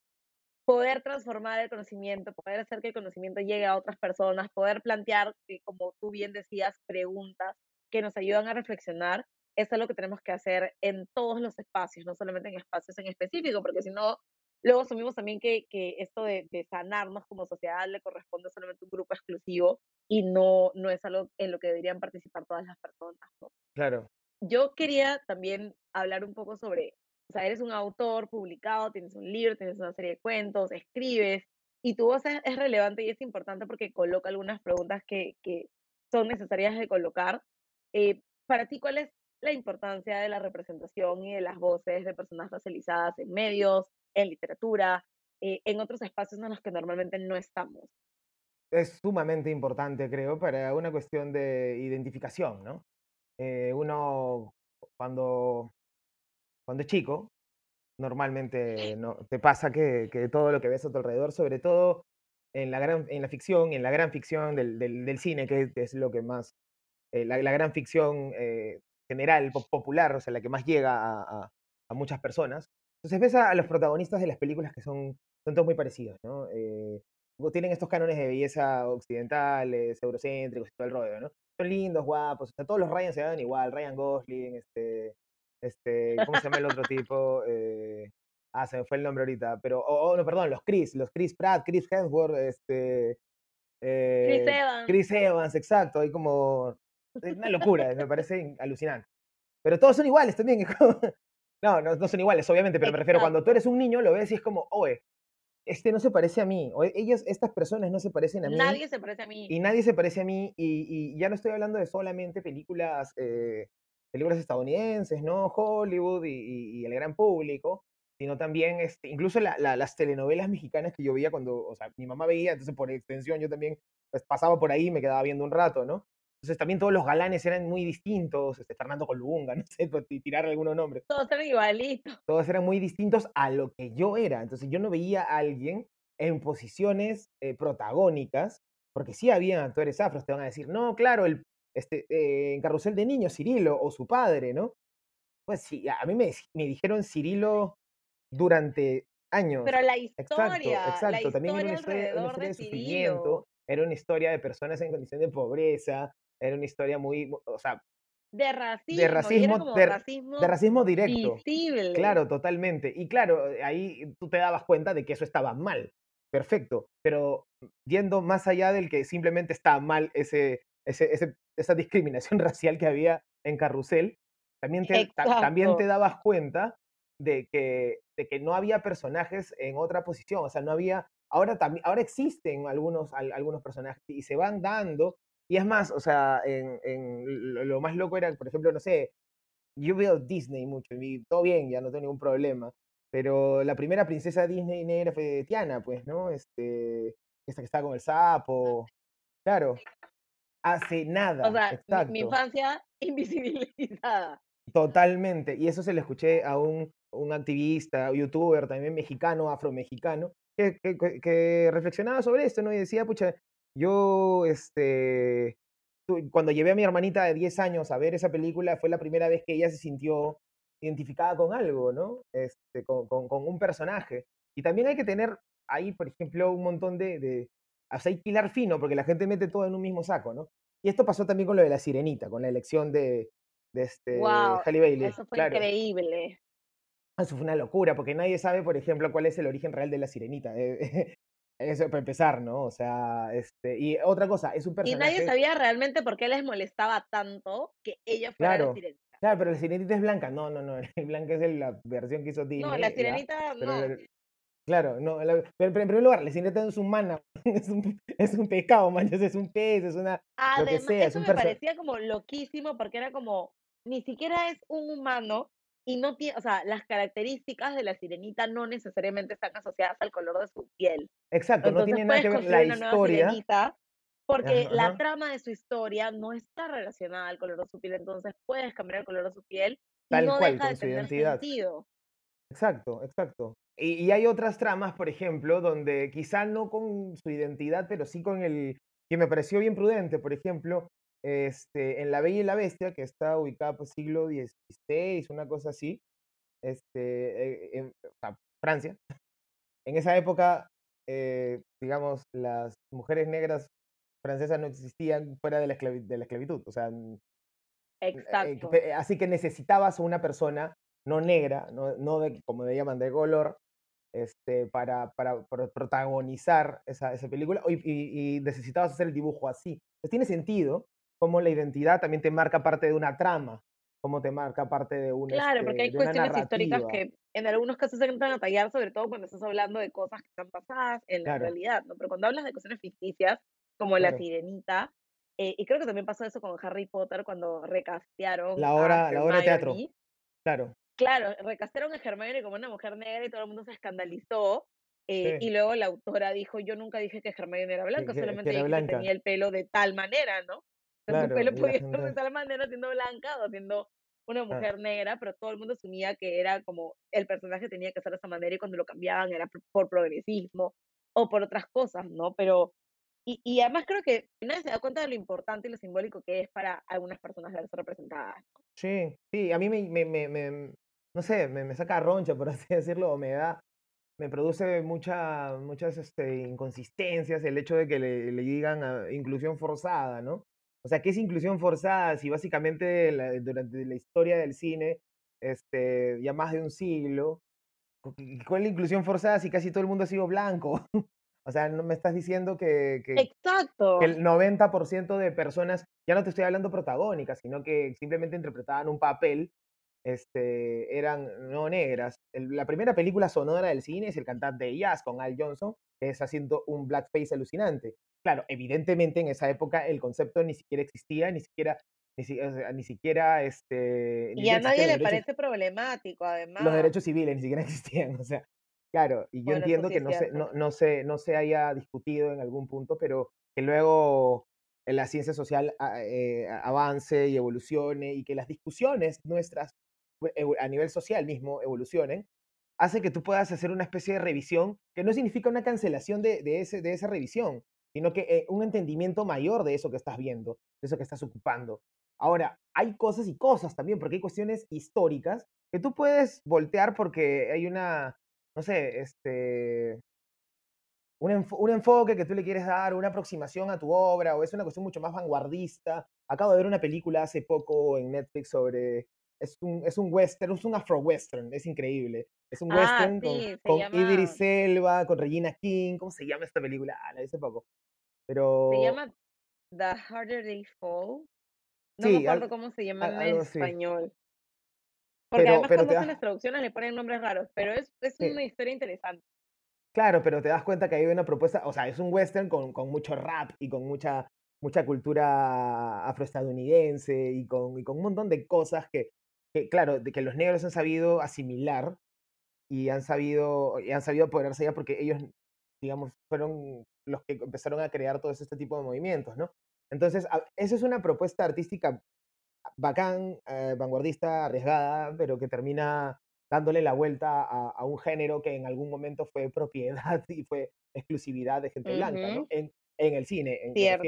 poder transformar el conocimiento, poder hacer que el conocimiento llegue a otras personas, poder plantear, eh, como tú bien decías, preguntas que nos ayudan a reflexionar, eso es lo que tenemos que hacer en todos los espacios, no solamente en espacios en específico, porque si no, luego asumimos también que, que esto de, de sanarnos como sociedad le corresponde solamente a un grupo exclusivo y no, no es algo en lo que deberían participar todas las personas. ¿no?
Claro.
yo quería también hablar un poco sobre, o sea, eres un autor publicado, tienes un libro, tienes una serie de cuentos, escribes, y tu voz es, es relevante y es importante porque coloca algunas preguntas que, que son necesarias de colocar. Eh, para ti, ¿cuál es la importancia de la representación y de las voces de personas racializadas en medios, en literatura, eh, en otros espacios en los que normalmente no estamos?
Es sumamente importante, creo, para una cuestión de identificación, ¿no? Eh, uno, cuando, cuando es chico, normalmente no, te pasa que, que todo lo que ves a tu alrededor, sobre todo en la, gran, en la ficción, en la gran ficción del, del, del cine, que es, es lo que más, eh, la, la gran ficción eh, general, po- popular, o sea, la que más llega a, a- a muchas personas. Entonces ves a, a los protagonistas de las películas que son, son todos muy parecidos, ¿no? Eh, tienen estos cánones de belleza occidentales, eurocéntricos y todo el rollo, ¿no? Son lindos, guapos, o sea, todos los Ryan se ven igual, Ryan Gosling, este, este, ¿cómo se llama el otro tipo? Eh, ah, se me fue el nombre ahorita, pero, oh, oh, no, perdón, los Chris, los Chris Pratt, Chris Hemsworth, este,
Chris
eh,
Evans.
Chris Evans, exacto, hay como, es una locura, me parece in- alucinante. Pero todos son iguales también, no, no, no son iguales, obviamente, pero me refiero, cuando tú eres un niño, lo ves y es como, oye, este no se parece a mí, o ellos, estas personas no se parecen a mí,
Nadie se parece a mí.
y nadie se parece a mí, y, y ya no estoy hablando de solamente películas, eh, películas estadounidenses, ¿no? Hollywood y, y- y el gran público, sino también, este, incluso la- la- las telenovelas mexicanas que yo veía cuando, o sea, mi mamá veía, entonces por extensión yo también, pues pasaba por ahí y me quedaba viendo un rato, ¿no? Entonces también todos los galanes eran muy distintos, este, Fernando Colunga, no sé, tirar algunos nombres
Todos eran igualitos.
todos eran muy distintos a lo que yo era. Entonces yo no veía a alguien en posiciones eh, protagónicas, porque sí había actores afros, te van a decir, no, claro, el, este, eh, en Carrusel de Niños, Cirilo o su padre, ¿no? Pues sí, a mí me, me dijeron Cirilo durante años.
Pero la
Exacto,
historia, la
exacto. También era una
historia
historia, una historia
de
de
Cirilo.
sufrimiento, era una historia de personas en condición de pobreza, era una historia muy, o sea,
De racismo,
de racismo, de,
racismo
de racismo directo.
visible.
Claro, totalmente. Y claro, eh, ahí tú te dabas cuenta de que eso estaba mal. Perfecto. Pero yendo más allá del que simplemente está mal ese, ese, ese- esa discriminación racial que había en Carrusel, también te, ta- también te dabas cuenta de que, de que no había personajes en otra posición, o sea, no había, ahora, ahora existen algunos, al- algunos personajes y se van dando, y es más, o sea, en, en lo, más loco era, por ejemplo, no sé, yo veo Disney mucho y todo bien, ya no tengo ningún problema. Pero la primera princesa Disney negra fue Tiana, pues, ¿no? Este, esta que está con el sapo. Claro, hace
O
nada,
sea, mi, mi
exacto,
infancia invisibilizada.
totalmente. Y eso se lo escuché a un, un activista, youtuber también mexicano, afromexicano, que, que- que reflexionaba sobre esto, ¿no? Y decía, pucha, yo, este, cuando llevé a mi hermanita de 10 años a ver esa película, fue la primera vez que ella se sintió identificada con algo, ¿no? Este, con, con- con un personaje. Y también hay que tener ahí, por ejemplo, un montón de, de... O sea, hay que hilar fino, porque la gente mete todo en un mismo saco, ¿no? Y esto pasó también con lo de la sirenita, con la elección de, de este,
Wow,
Halle Bailey,
eso fue
claro.
increíble.
Eso fue una locura, porque nadie sabe, por ejemplo, cuál es el origen real de la sirenita. eh, Eso para empezar, ¿no? O sea, este, y otra cosa, es un
Y nadie
personaje,
sabía realmente por qué les molestaba tanto que ella fuera la
claro,
sirenita.
claro, pero la sirenita es blanca. No, no, no, blanca es la versión que hizo
No,
Disney,
la
ya.
sirenita no.
la- claro, no, la- pero, pero en primer lugar, la sirenita no es humana, es un, es un pescado, manches, es un pez, es una, lo que
Además,
sea, es
eso
un
me
personaje.
parecía como loquísimo porque era como, ni siquiera es un humano y no tiene, o sea, las características de la sirenita no necesariamente están asociadas al color de su piel.
Exacto, no tiene nada que ver la
una nueva
historia.
porque
Ajá,
la
ajá,
trama de su historia no está relacionada al color de su piel, entonces puedes cambiar el color de su piel y
tal
no
cual,
deja de
con su
tener
identidad.
sentido.
Exacto, exacto. Y, y hay otras tramas, por ejemplo, donde quizá no con su identidad, pero sí con el que me pareció bien prudente, por ejemplo, este, en La Bella y la Bestia, que está ubicada por siglo XVI, una cosa así, este, en sea, Francia. En esa época, eh, digamos, las mujeres negras francesas no existían fuera de la, de la esclavitud. O sea, eh,
Exacto.
así que necesitabas a una persona no negra, no, no de, como le llaman, de color, este, para, para pro- protagonizar esa, esa película y, y- y necesitabas hacer el dibujo así. Entonces tiene sentido cómo la identidad también te marca parte de una trama, cómo te marca parte de, un,
Claro, porque hay
este, de una
cuestiones históricas que en algunos casos se entran a tallar, sobre todo cuando estás hablando de cosas que están pasadas en la
Claro,
realidad, ¿no? Pero cuando hablas de cuestiones ficticias, como La
claro.
Sirenita, eh, y creo que también pasó eso con Harry Potter cuando recastearon
La obra, la obra de teatro, claro.
Claro, recastearon a Hermione como una mujer negra y todo el mundo se escandalizó. eh,
Sí,
y luego la autora dijo, yo nunca dije que Hermione era
que,
blanca,
que- que
solamente
era
dije que
blanca,
tenía el pelo de tal manera, ¿no?
Claro.
pelo
Y la
podía ser de
gente...
tal manera siendo blanca o siendo una
ah,
mujer negra, pero todo el mundo asumía que era como el personaje tenía que ser de esa manera y cuando lo cambiaban era por, por progresismo o por otras cosas, ¿no? Pero, y, y además creo que nadie se da cuenta de lo importante y lo simbólico que es para algunas personas verse representadas.
Sí, sí, a mí me, me, me- me- no sé, me, me saca roncha, por así decirlo, o me da, me produce mucha, muchas este, inconsistencias el hecho de que le, le digan a inclusión forzada, ¿no? O sea, ¿qué es inclusión forzada? Si básicamente la- durante la historia del cine, este, ya más de un siglo, cu- cu- ¿cuál es la inclusión forzada si casi todo el mundo ha sido blanco? O sea, no me estás diciendo que, que, que
Exacto.
el 90% de personas, ya no te estoy hablando protagónicas, sino que simplemente interpretaban un papel, este, eran no negras. El- la primera película sonora del cine es El cantante de jazz con Al Johnson, que es haciendo un blackface alucinante. Claro, evidentemente en esa época el concepto ni siquiera existía, ni siquiera, ni, si- o sea, ni siquiera, este, ni
Y a nadie le
los derechos,
parece problemático,
los
además.
derechos civiles, ni siquiera existían. O sea, claro, y yo
Bueno,
entiendo que no se, no, no, se, no se haya discutido en algún punto, pero que luego la ciencia social a- eh, avance y evolucione y que las discusiones nuestras a nivel social mismo evolucionen, hace que tú puedas hacer una especie de revisión que no significa una cancelación de, de ese, de esa revisión, sino que eh, un entendimiento mayor de eso que estás viendo, de eso que estás ocupando. Ahora, hay cosas y cosas también, porque hay cuestiones históricas que tú puedes voltear porque hay una, no sé, este, un, un enfoque que tú le quieres dar, una aproximación a tu obra, o es una cuestión mucho más vanguardista. Acabo de ver una película hace poco en Netflix sobre, es un, es un western, es un afro-western, es increíble. Es un
Ah,
western con,
sí,
con
llama,
Idris Elba, con Regina King. ¿Cómo se llama esta película? Ah, la vi hace poco.
se
Pero
llama The Harder They Fall. No me
sí,
acuerdo
al-
cómo se llama
al-
en español. Porque
Pero,
además
pero
cuando hacen
das,
las traducciones le ponen nombres raros, pero es, es
sí,
una historia interesante.
claro, pero te das cuenta que hay una propuesta, o sea, es un western con, con mucho rap y con mucha, mucha cultura afroestadounidense y con, y con un montón de cosas que, que, claro, de que los negros han sabido asimilar y han sabido, y han sabido apoderarse ya porque ellos, digamos, fueron los que empezaron a crear todo este tipo de movimientos, ¿no? Entonces, a- esa es una propuesta artística bacán, eh, vanguardista, arriesgada, pero que termina dándole la vuelta a, a un género que en algún momento fue propiedad y fue exclusividad de gente blanca, ¿no? En, en el cine, en.
Cierto.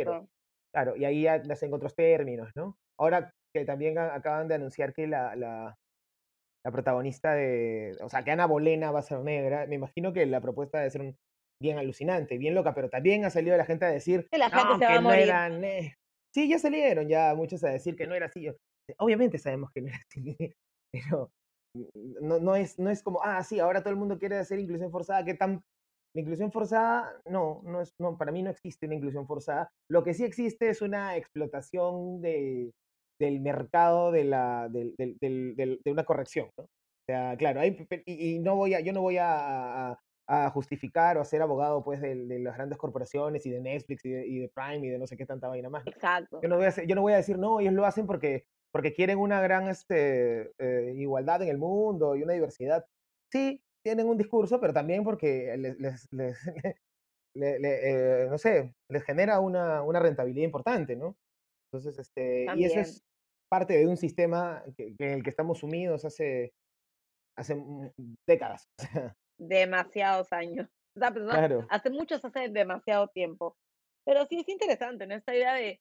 Claro, y ahí nacen otros términos, ¿no? Ahora que también a- acaban de anunciar que la, la, la protagonista de, o sea, que Ana Bolena va a ser negra, me imagino que la propuesta debe ser un- bien alucinante, bien loca, pero también ha salido la gente a decir,
Que la gente
no,
se va
que
a
no
morir.
era ne-". Sí, ya salieron ya muchos a decir que no era así. Obviamente sabemos que no era así, pero mm, no, no, es, no es como, ah, sí, ahora todo el mundo quiere hacer inclusión forzada, ¿qué tan la inclusión forzada, no, no es, no, para mí no existe una inclusión forzada. Lo que sí existe es una explotación de, del mercado de, la, del- del- de una corrección, ¿no? O sea, claro, hay, y, y no voy a, yo no voy a, a- a justificar o a ser abogado pues de, de las grandes corporaciones y de Netflix y de, y de Prime y de no sé qué tanta vaina más. ¿no?
Exacto.
Yo no voy a, yo no voy a decir, no, ellos lo hacen porque, porque quieren una gran este, eh, igualdad en el mundo y una diversidad. Sí, tienen un discurso, pero también porque les, les- les- le- le- eh, no sé, les genera una, una rentabilidad importante, ¿no? Entonces, este, y eso es parte de un sistema que, que en el que estamos sumidos hace, hace mm, décadas.
demasiados años. Pues,
Claro,
hace muchos, hace demasiado tiempo. Pero sí es interesante, ¿no? Esta idea de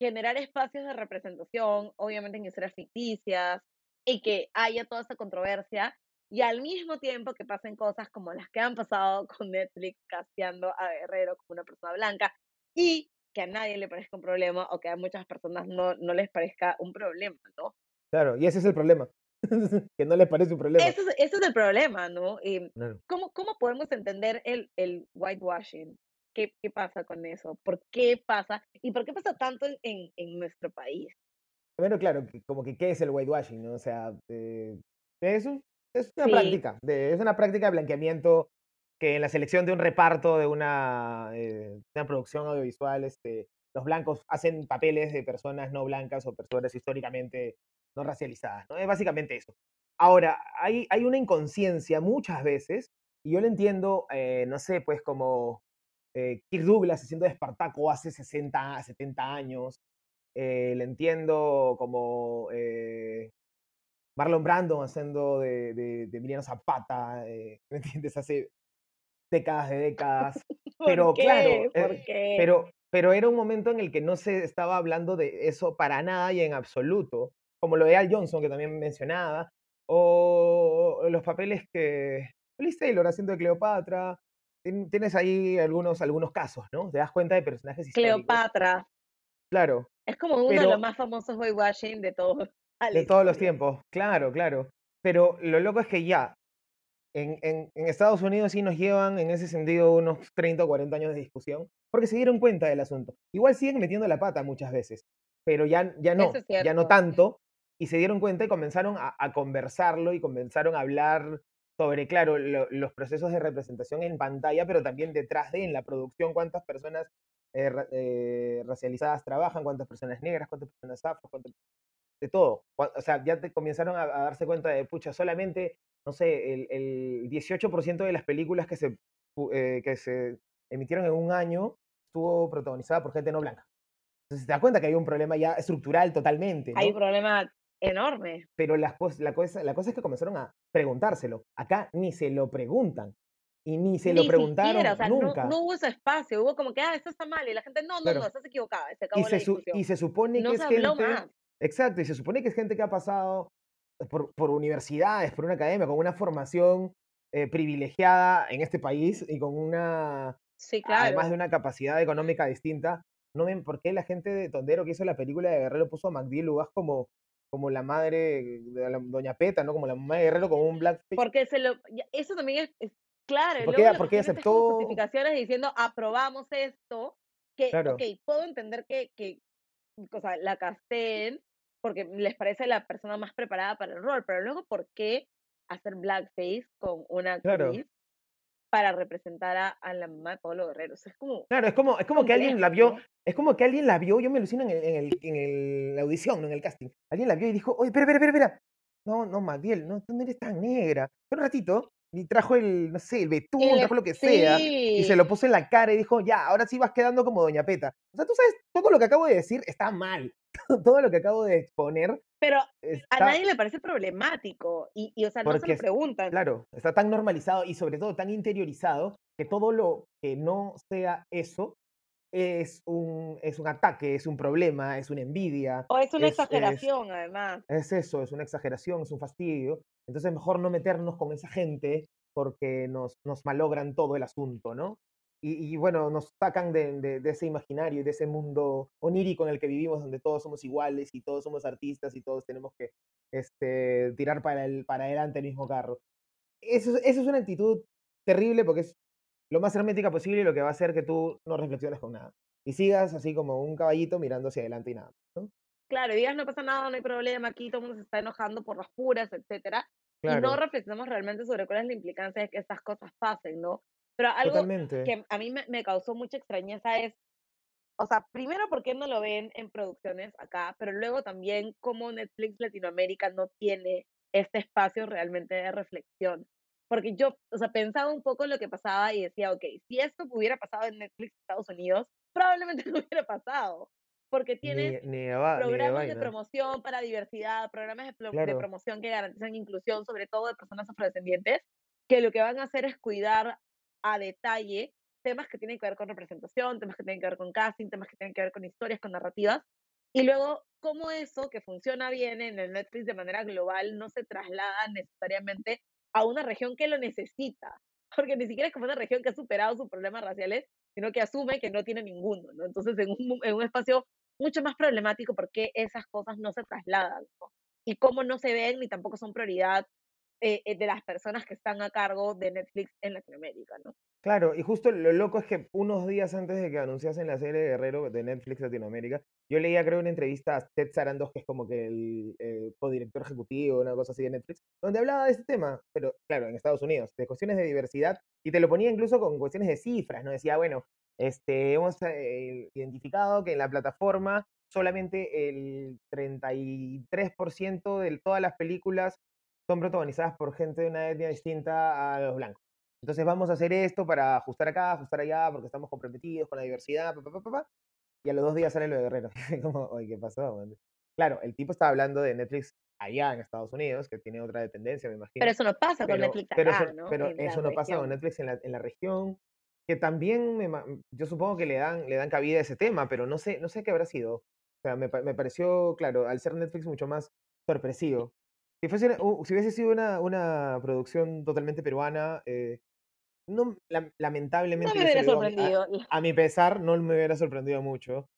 generar espacios de representación, obviamente en historias ficticias, y que haya toda esta controversia, y al mismo tiempo que pasen cosas como las que han pasado con Netflix casteando a Guerrero como una persona blanca, y que a nadie le parezca un problema, o que a muchas personas no, no les parezca un problema, ¿no?
claro, y ese es el problema, que no les parece un problema.
Ese es, ese es el problema, ¿no? Y
Claro.
¿Cómo, cómo podemos entender el, el whitewashing? ¿Qué, ¿Qué pasa con eso? ¿Por qué pasa? ¿Y por qué pasa tanto en, en, en nuestro país?
Primero, claro, como que qué es el whitewashing, ¿no? O sea, eh, es, un- es una
Sí,
práctica, de, es una práctica de blanqueamiento que en la selección de un reparto de una, eh, una producción audiovisual, este, los blancos hacen papeles de personas no blancas o personas históricamente no racializadas, ¿no? Es básicamente eso. Ahora, hay, hay una inconsciencia muchas veces, y yo lo entiendo, eh, no sé, pues como eh, Kirk Douglas haciendo de Espartaco hace 60, 70 años, eh, le entiendo como eh, Marlon Brando haciendo de, de, de Emiliano Zapata, eh, ¿me entiendes? Hace décadas de décadas.
¿Por
Pero claro?
¿Por qué?
pero, pero era un momento en el que no se estaba hablando de eso para nada y en absoluto, como lo de Al Johnson, que también mencionaba, o los papeles que Liz Taylor haciendo de Cleopatra. Tien- Tienes ahí algunos, algunos casos, ¿no? Te das cuenta de personajes históricos.
Cleopatra
Claro,
es como uno de los más famosos whitewashing de todos
de todos los tiempos, claro, claro. Pero lo loco es que ya, en, en, en Estados Unidos sí nos llevan en ese sentido unos 30 o 40 años de discusión, porque se dieron cuenta del asunto. Igual siguen metiendo la pata muchas veces, pero ya, ya no,
es
ya no tanto, y se dieron cuenta y comenzaron a, a conversarlo y comenzaron a hablar sobre, claro, lo- los procesos de representación en pantalla, pero también detrás de, en la producción, cuántas personas eh, eh, racializadas trabajan, cuántas personas negras, cuántas personas afro, cuántas de todo. O sea, ya te comenzaron a, a darse cuenta de, pucha, solamente, no sé, el, el 18% de las películas que se, eh, que se emitieron en un año estuvo protagonizada por gente no blanca. Entonces te das cuenta que hay un problema ya estructural totalmente,
Hay un
¿no?
problema enorme.
Pero las cos- la, cosa, la cosa es que comenzaron a preguntárselo. Acá ni se lo preguntan. Y ni se lo
Ni siquiera, o
preguntaron
sea,
nunca.
no hubo ese espacio, hubo como que, ah, esto está mal, y la gente, no, no, no,
Claro.
estás equivocada, y se
Y
acabó la
se, su-
discusión.
y se supone
No
que
se
es
habló
gente...
más.
Exacto, y se supone que es gente que ha pasado por, por universidades, por una academia, con una formación eh, privilegiada en este país y con una,
Sí,
además de
claro.
una capacidad económica distinta. No ven por qué la gente de Tondero que hizo la película de Guerrero puso a MacD Lugas como, como la madre de la Doña Peta, ¿no? Como la mamá de Guerrero con un blackface.
Porque se lo, eso también es, es- claro. y
¿Por
luego como
aceptó?
justificaciones diciendo aprobamos esto, que,
Claro.
ok, puedo entender que, que o sea, la casteen porque les parece la persona más preparada para el rol, pero luego, ¿por qué hacer blackface con una
Claro.
Para representar a, a la mamá de Pablo Guerrero? O sea, es como,
Claro, es como, es como que alguien la vio,
¿no?
es como que alguien la vio, yo me alucino en, el, en, el, en el- la audición, no en el casting. Alguien la vio y dijo, oye, espera, espera, espera, espera. No, no, Magdiel, no, tú no eres tan negra. Pero un ratito, y trajo el, no sé, el betún,
El-
trajo lo que sea, y se
sí.
lo puso en la cara y dijo, ya, ahora sí vas quedando como Doña Peta. O sea, tú sabes, todo lo que acabo de decir está mal. Todo lo que acabo de exponer
Pero a
está,
nadie le parece problemático y, y o sea, no se
Porque
lo
es-
preguntan.
claro, está tan normalizado y sobre todo tan interiorizado que todo lo que no sea eso es un, es un ataque, es un problema, es una envidia,
O es una
es- es-
exageración, además.
es eso, es una exageración, es un fastidio. Entonces mejor no meternos con esa gente porque nos, nos malogran todo el asunto, ¿no? Y, y bueno, nos sacan de, de- de ese imaginario y de ese mundo onírico en el que vivimos, donde todos somos iguales y todos somos artistas y todos tenemos que este, tirar para, el, para adelante el mismo carro. Eso, es- eso es una actitud terrible porque es lo más hermética posible y lo que va a hacer que tú no reflexiones con nada. Y sigas así como un caballito mirando hacia adelante y nada. ¿no?
Claro, y digas no pasa nada, no hay problema, aquí todo el mundo se está enojando por las puras, etcétera. Y no
Claro,
reflexionamos realmente sobre cuál es la implicancia de que estas cosas pasen, ¿no? Pero algo
totalmente.
que a mí me, me causó mucha extrañeza es, o sea, primero, ¿por qué no lo ven en producciones acá? Pero luego también, cómo Netflix Latinoamérica no tiene este espacio realmente de reflexión. Porque yo, o sea, pensaba un poco en lo que pasaba y decía, ok, si esto hubiera pasado en Netflix Estados Unidos, probablemente no hubiera pasado. Porque tienes
Ni, ni va-
programas de promoción para diversidad, programas de, pro- de
Claro.
promoción que garantizan inclusión, sobre todo de personas afrodescendientes, que lo que van a hacer es cuidar a detalle temas que tienen que ver con representación, temas que tienen que ver con casting, temas que tienen que ver con historias, con narrativas, y luego cómo eso que funciona bien en el Netflix de manera global no se traslada necesariamente a una región que lo necesita, porque ni siquiera es como una región que ha superado sus problemas raciales, sino que asume que no tiene ninguno, ¿no? Entonces, en un, en un espacio mucho más problemático, ¿por qué esas cosas no se trasladan? ¿no? Y cómo no se ven ni tampoco son prioridad eh, eh, de las personas que están a cargo de Netflix en Latinoamérica, ¿no?
Claro, y justo lo loco es que unos días antes de que anunciasen la serie Guerrero de Netflix Latinoamérica, yo leía creo una entrevista a Ted Sarandos, que es como que el eh, codirector ejecutivo, una cosa así de Netflix, donde hablaba de este tema, pero claro, en Estados Unidos, de cuestiones de diversidad, y te lo ponía incluso con cuestiones de cifras, ¿no? Decía, bueno, este, hemos eh, identificado que en la plataforma solamente el 33% de todas las películas son protagonizadas por gente de una etnia distinta a los blancos. Entonces vamos a hacer esto para ajustar acá, ajustar allá, porque estamos comprometidos con la diversidad, pa, pa, pa, y a los dos días sale lo de Guerrero. Como, oye, ¿qué pasó? man?". Claro, el tipo estaba hablando de Netflix allá en Estados Unidos, que tiene otra dependencia, me imagino.
Pero eso no pasa con
Pero,
Netflix
pero
acá,
eso,
¿no?
pero
En
eso no pasa con. Netflix en la, en la región, que también, me yo supongo que le dan, le dan cabida a ese tema, pero no sé, no sé qué habrá sido. O sea, me, me pareció, claro, al ser Netflix mucho más sorpresivo. Si, fuese, si hubiese sido una, una producción totalmente peruana, eh, no,
No
lamentablemente,
me
yo se
hubiera
digo a a-
sorprendido.
a mi pesar, no me hubiera sorprendido mucho.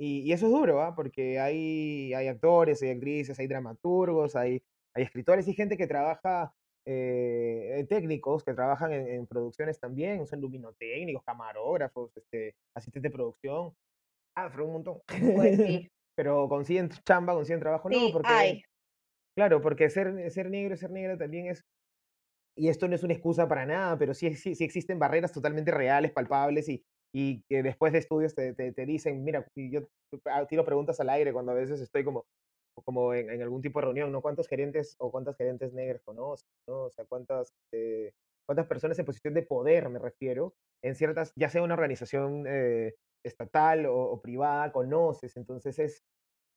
Y, y eso es duro, ¿ah? Porque hay, hay actores, hay actrices, hay dramaturgos, hay, hay escritores y gente que trabaja, eh, eh, técnicos que trabajan en, en producciones también, son luminotécnicos, camarógrafos, este, asistentes de producción. Ah, pero un montón.
Pues sí.
Pero consiguen chamba, consiguen trabajo, no,
Sí,
porque,
hay.
Claro, porque ser, ser negro, ser negra también es, y esto no es una excusa para nada, pero sí, sí, sí existen barreras totalmente reales, palpables y, y que después de estudios te, te, te dicen, mira, yo ah, tiro preguntas al aire cuando a veces estoy como, como en, en algún tipo de reunión, ¿no? ¿Cuántos gerentes o cuántas gerentes negras conoces, ¿no? O sea, cuántas, eh, cuántas personas en posición de poder, me refiero, en ciertas, ya sea una organización eh, estatal o, o privada, conoces, entonces es,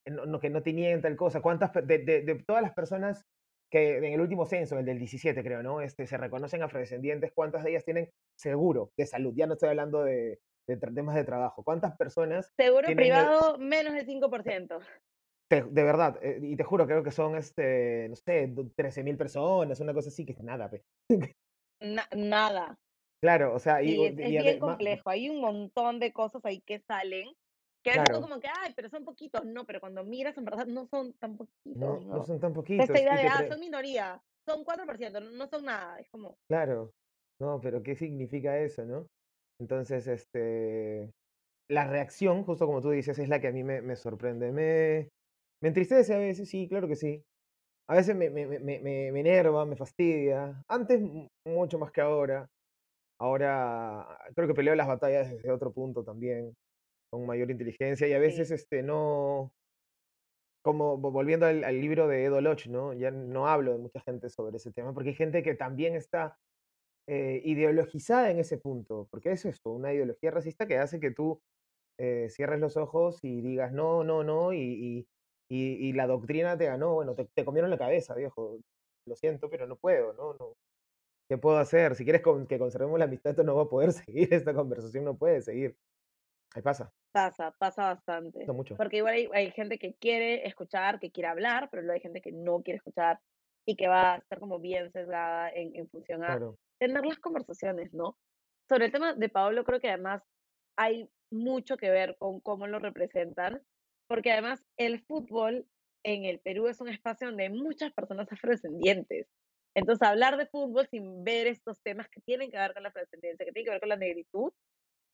no, no- que no tenían tal cosa, cuántas, de, de, de todas las personas que en el último censo, el del 17 creo, ¿no? Este, se reconocen afrodescendientes, ¿cuántas de ellas tienen seguro de salud? Ya no estoy hablando de, de temas de trabajo. ¿Cuántas personas,
Seguro
tienen el-
privado, menos del 5%.
te- de verdad, eh, y te juro, creo que son, este, no sé, 13 mil personas, una cosa así, que es nada, pe.
Na- nada.
Claro, o sea, y, o-
es, es
y ade-
bien complejo. Hay un montón de cosas ahí que salen Que a veces tú
Claro,
como que, ay, pero son poquitos. No, pero cuando miras, en verdad, no son tan poquitos,
no, no
¿no?
son tan
Esta
poquitos.
idea
Y
de, ah, son minoría, son 4%, no, no son nada. Es como,
Claro, no, pero ¿qué significa eso, no? Entonces, este, la reacción, justo como tú dices, es la que a mí me, me sorprende. Me, me entristece a veces, sí, claro que sí. A veces me, me, me, me, enerva, me fastidia. Antes mu- mucho más que ahora. Ahora creo que peleo las batallas desde otro punto también, con mayor inteligencia y a veces
sí,
este, no, como vo- volviendo al, al libro de Edo Loch, ¿no? Ya no hablo de mucha gente sobre ese tema, porque hay gente que también está eh, ideologizada en ese punto, porque es eso, una ideología racista que hace que tú eh, cierres los ojos y digas no, no, no, y, y, y- y la doctrina te ganó, bueno, te, te comieron la cabeza, viejo, lo siento, pero no puedo, ¿no? no ¿Qué puedo hacer? Si quieres con- que conservemos la amistad, esto no va a poder seguir, esta conversación no puede seguir. Ahí pasa,
pasa, pasa bastante.
pasa mucho.
Porque igual hay, hay gente que quiere escuchar, que quiere hablar, pero luego hay gente que no quiere escuchar y que va a estar como bien sesgada en, en función a
Claro,
tener las conversaciones, ¿no? Sobre el tema de Pablo, creo que además hay mucho que ver con cómo lo representan, porque además el fútbol en el Perú es un espacio donde hay muchas personas afrodescendientes. Entonces, hablar de fútbol sin ver estos temas que tienen que ver con la afrodescendencia, que tienen que ver con la negritud,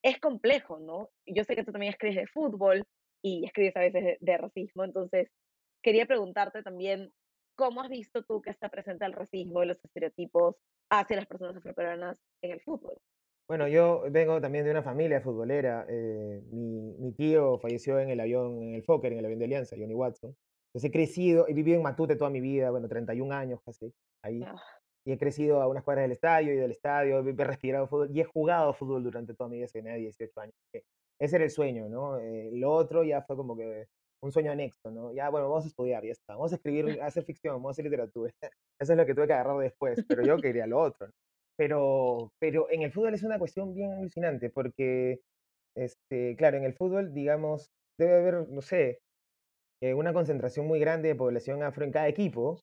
es complejo, ¿no? Yo sé que tú también escribes de fútbol y escribes a veces de, de racismo, entonces quería preguntarte también, ¿cómo has visto tú que está presente el racismo y los estereotipos hacia las personas afroperuanas en el fútbol?
Bueno, yo vengo también de una familia futbolera. eh, mi, mi tío falleció en el avión, en el Fokker, en el avión de Alianza, Johnny Watson. Entonces he crecido, he vivido en Matute toda mi vida, bueno, 31 años casi, ahí.
Ah,
Y he crecido a unas cuadras del estadio y del estadio, he respirado fútbol y he jugado fútbol durante toda mi vida, que tenía 18 años. Ese era el sueño, ¿no? Eh, lo otro ya fue como que un sueño anexo, ¿no? Ya, bueno, vamos a estudiar, ya está. Vamos a escribir, a hacer ficción, vamos a hacer literatura. Eso es lo que tuve que agarrar después, pero yo quería lo otro, ¿no? Pero, pero en el fútbol es una cuestión bien alucinante porque, este, claro, en el fútbol, digamos, debe haber, no sé, eh, una concentración muy grande de población afro en cada equipo.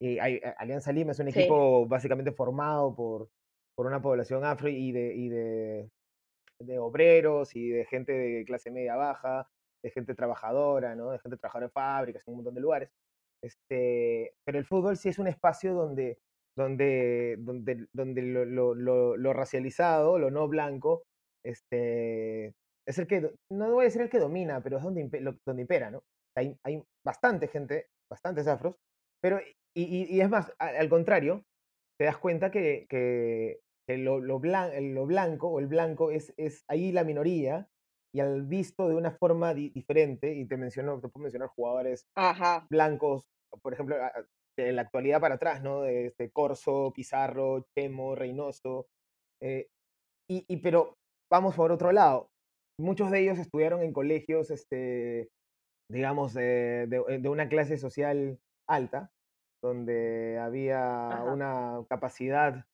Y hay, Alianza Lima es un
sí,
equipo básicamente formado por, por una población afro y de, y de, de obreros y de gente de clase media baja, de gente trabajadora, ¿no? De gente trabajadora en fábricas, en un montón de lugares. Este, pero el fútbol sí es un espacio donde, donde, donde, donde lo, lo- lo- lo racializado, lo no blanco, este, es el que, no voy a decir el que domina, pero es donde, donde impera, ¿no? Hay, hay bastante gente, bastantes afros, pero, y, y- y es más, al contrario, te das cuenta que, que, que lo, lo, blan- el- lo blanco o el blanco es, es ahí la minoría y al visto de una forma di- diferente, y te menciono, te puedo mencionar jugadores
ajá,
blancos, por ejemplo, de la actualidad para atrás, ¿no? De este Corso, Pizarro, Chemo, Reynoso, eh, y, y pero vamos por otro lado. Muchos de ellos estudiaron en colegios, este, digamos, de, de- de una clase social alta, donde había
ajá.
una capacidad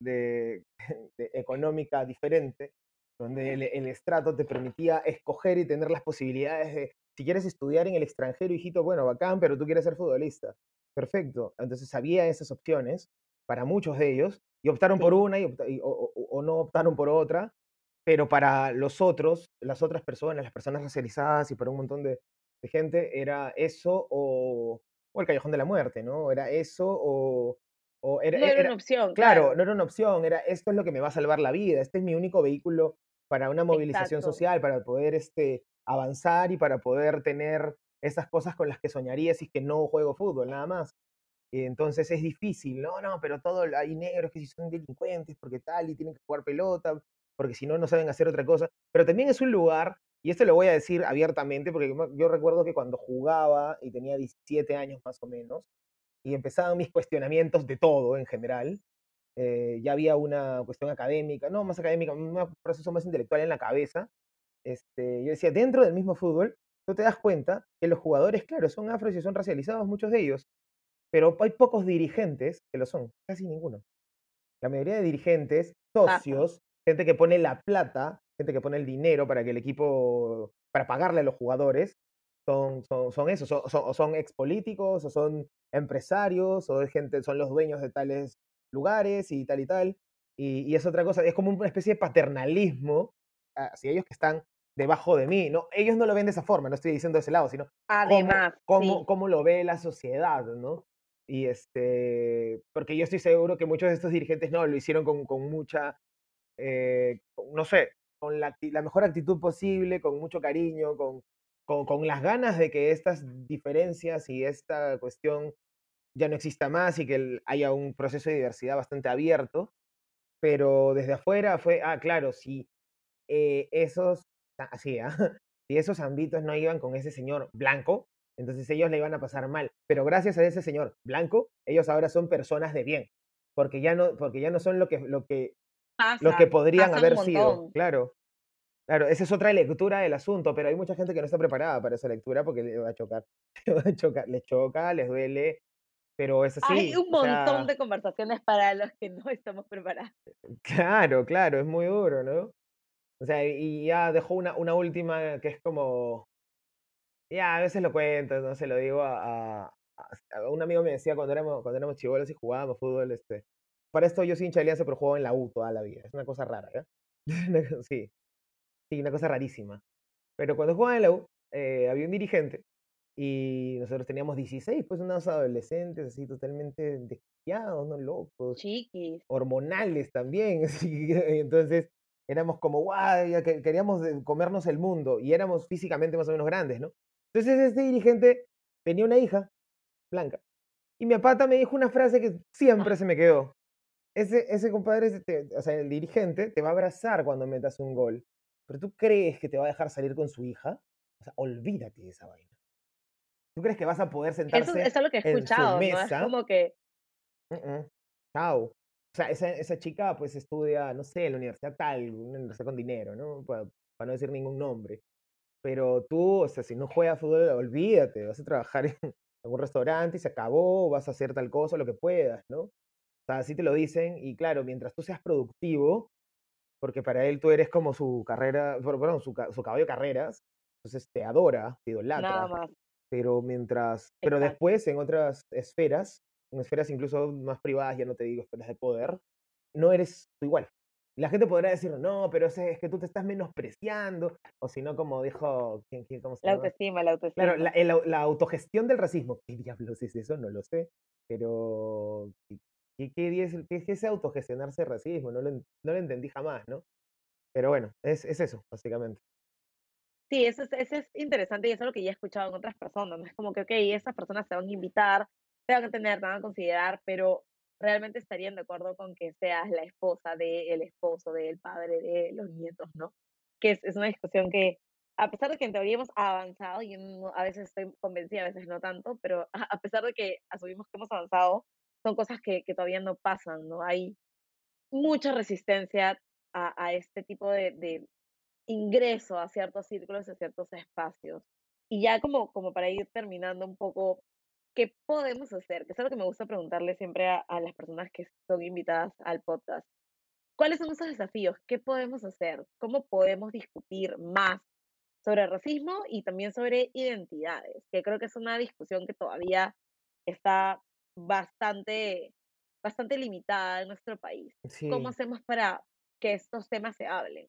de, de económica diferente, donde el, el estrato te permitía escoger y tener las posibilidades de, si quieres estudiar en el extranjero, hijito, bueno, bacán, pero tú quieres ser futbolista. Perfecto. Entonces había esas opciones para muchos de ellos y optaron por una y o, o- o no optaron por otra, pero para los otros, las otras personas, las personas racializadas y para un montón de, de gente, era eso o, o el callejón de la muerte, ¿no? Era eso o, o era,
no era
era,
una opción,
Claro,
claro,
no era una opción, era esto es lo que me va a salvar la vida, este es mi único vehículo para una movilización
exacto.
social, para poder este, avanzar y para poder tener esas cosas con las que soñaría si es que no juego fútbol, nada más. Entonces es difícil, no, no, pero todo, hay negros que si son delincuentes, porque tal, y tienen que jugar pelota, porque si no, no saben hacer otra cosa. Pero también es un lugar, y esto lo voy a decir abiertamente, porque yo, recuerdo que cuando jugaba y tenía 17 años más o menos, y empezaban mis cuestionamientos de todo en general, eh, ya había una cuestión académica, no más académica, un proceso más intelectual en la cabeza. Este, yo decía, dentro del mismo fútbol, tú te das cuenta que los jugadores, claro, son afros y son racializados, muchos de ellos, pero hay pocos dirigentes que lo son, casi ninguno. La mayoría de dirigentes, socios, gente que pone la plata, gente que pone el dinero para que el equipo, para pagarle a los jugadores, son, son, son eso, son, son, son expolíticos, o son empresarios, o es gente, son los dueños de tales lugares y tal y tal. Y, y es otra cosa, es como una especie de paternalismo hacia ellos que están debajo de mí, ¿no? Ellos no lo ven de esa forma, no estoy diciendo de ese lado, sino cómo,
Además,
cómo,
sí.
cómo lo ve la sociedad, ¿no? Y este, porque yo estoy seguro que muchos de estos dirigentes no lo hicieron con, con mucha, eh, no sé, con la, mejor actitud posible, con mucho cariño, con, con, las ganas de que estas diferencias y esta cuestión ya no exista más y que haya un proceso de diversidad bastante abierto, pero desde afuera fue, ah, claro, si eh, esos, ah, así, si esos ámbitos no iban con ese señor blanco, entonces ellos le iban a pasar mal. Pero gracias a ese señor blanco, ellos ahora son personas de bien, porque ya no, porque ya no son lo que, lo que, lo que
Pasa,
podrían
pasa un
haber sido. Claro, claro, esa es otra lectura del asunto, pero hay mucha gente que no está preparada para esa lectura porque le va a chocar, le va a chocar, les choca, les duele, pero es
Hay
así,
un
o
montón
sea,
de conversaciones para los que no estamos preparados.
claro, claro, es muy duro, ¿no? O sea, y ya dejó una, una última que es como, ya, a veces lo cuento, no se lo digo a, a- a- un amigo me decía cuando éramos, cuando éramos chibolos y jugábamos fútbol, este, para esto yo soy hincha de Alianza, pero juego en la U toda la vida, es una cosa rara, co- Sí, sí, una cosa rarísima. Pero cuando jugaba en la U, eh, había un dirigente y nosotros teníamos 16, pues unos adolescentes así totalmente desquiciados, ¿no? Locos
Chiquis.
hormonales también. así Entonces éramos como, guau, queríamos comernos el mundo y éramos físicamente más o menos grandes, ¿no? Entonces este dirigente tenía una hija blanca y mi pata me dijo una frase que siempre se me quedó. Ese, ese compadre, te- o sea, el dirigente te va a abrazar cuando metas un gol, pero ¿tú crees que te va a dejar salir con su hija? O sea, olvídate de esa vaina. ¿Tú crees que vas a poder sentarse
eso es lo que he
en su
escuchado, ¿no? Es como que.
Chao. O sea, esa, esa chica pues estudia, no sé, en la universidad tal, una universidad con dinero, ¿no? Para, para no decir ningún nombre. Pero tú, o sea, si no juegas fútbol, olvídate, vas a trabajar en algún restaurante y se acabó, vas a hacer tal cosa, lo que puedas, ¿no? Sea, así te lo dicen y claro, mientras tú seas productivo, porque para él tú eres como su carrera, bueno, perdón, su, su caballo de carreras, entonces te adora, te
nada
idolatra,
más.
pero mientras, pero
Exacto.
después en otras esferas, en esferas incluso más privadas, ya no te digo esferas de poder, no eres tú igual. La gente podrá decir, no, pero es que tú te estás menospreciando, o si no, como dijo, ¿quién, quién, cómo se
La
llama?
autoestima, la
Claro,
autoestima.
la, el la autogestión del racismo. ¿Qué diablos es eso? No lo sé, pero ¿qué, qué, es, qué es autogestionarse racismo? No lo, no lo entendí jamás, ¿no? Pero bueno, es, es eso, básicamente.
Sí, eso es, eso es interesante y eso es lo que ya he escuchado en otras personas. ¿no? Es como que, ok, esas personas te van a invitar, te van a tener, te van a considerar, pero realmente estarían de acuerdo con que seas la esposa del esposo, del padre de los nietos, ¿no? Que es, es una discusión que, a pesar de que en teoría hemos avanzado, y a veces estoy convencida, a veces no tanto, pero a pesar de que asumimos que hemos avanzado, son cosas que, que todavía no pasan, ¿no? Hay mucha resistencia a, a este tipo de, de ingreso a ciertos círculos, a ciertos espacios. Y ya como, como para ir terminando un poco, ¿qué podemos hacer? Que es algo que me gusta preguntarle siempre a, a las personas que son invitadas al podcast. ¿Cuáles son esos desafíos? ¿Qué podemos hacer? ¿Cómo podemos discutir más sobre racismo y también sobre identidades? Que creo que es una discusión que todavía está bastante, bastante limitada en nuestro país. ¿Cómo
Sí.
hacemos para que estos temas se hablen?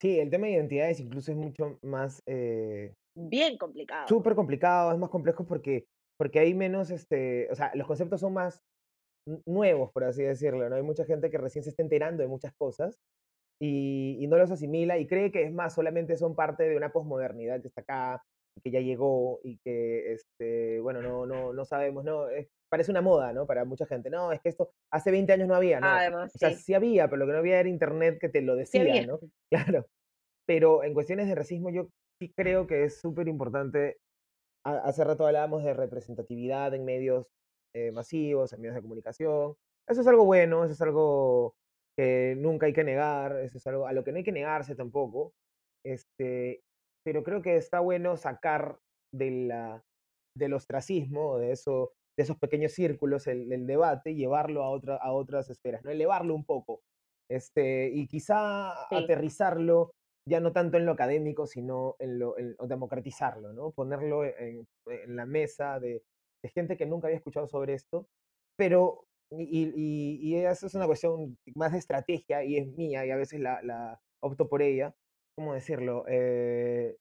Sí, el tema de identidades incluso es mucho más eh,
Bien complicado.
súper complicado, es más complejo porque, porque hay menos, este, o sea, los conceptos son más nuevos, por así decirlo, ¿no? Hay mucha gente que recién se está enterando de muchas cosas y, y no los asimila y cree que es más, solamente son parte de una posmodernidad que está acá que ya llegó y que, este, bueno, no, no, no sabemos, ¿no? Es- parece una moda, ¿no? Para mucha gente, no, es que esto hace 20 años no había, no.
Además,
O sea,
sí.
sí había, pero lo que no había era internet que te lo decía. ¿no? Claro. Pero en cuestiones de racismo yo sí creo que es súper importante. ha- Hace rato hablábamos de representatividad en medios eh, masivos, en medios de comunicación. Eso es algo bueno, eso es algo que nunca hay que negar, eso es algo a lo que no hay que negarse tampoco. Este, pero creo que está bueno sacar de la, del ostracismo, de, eso, de esos pequeños círculos, el, el debate y llevarlo a, otra, a otras esferas, ¿no? elevarlo un poco. Este, y quizá
Sí.
aterrizarlo ya no tanto en lo académico, sino en lo en- democratizarlo, ¿no? Ponerlo en, en la mesa de, de gente que nunca había escuchado sobre esto, pero, y, y, y- y eso es una cuestión más de estrategia y es mía y a veces la, la opto por ella, ¿cómo decirlo? Eh,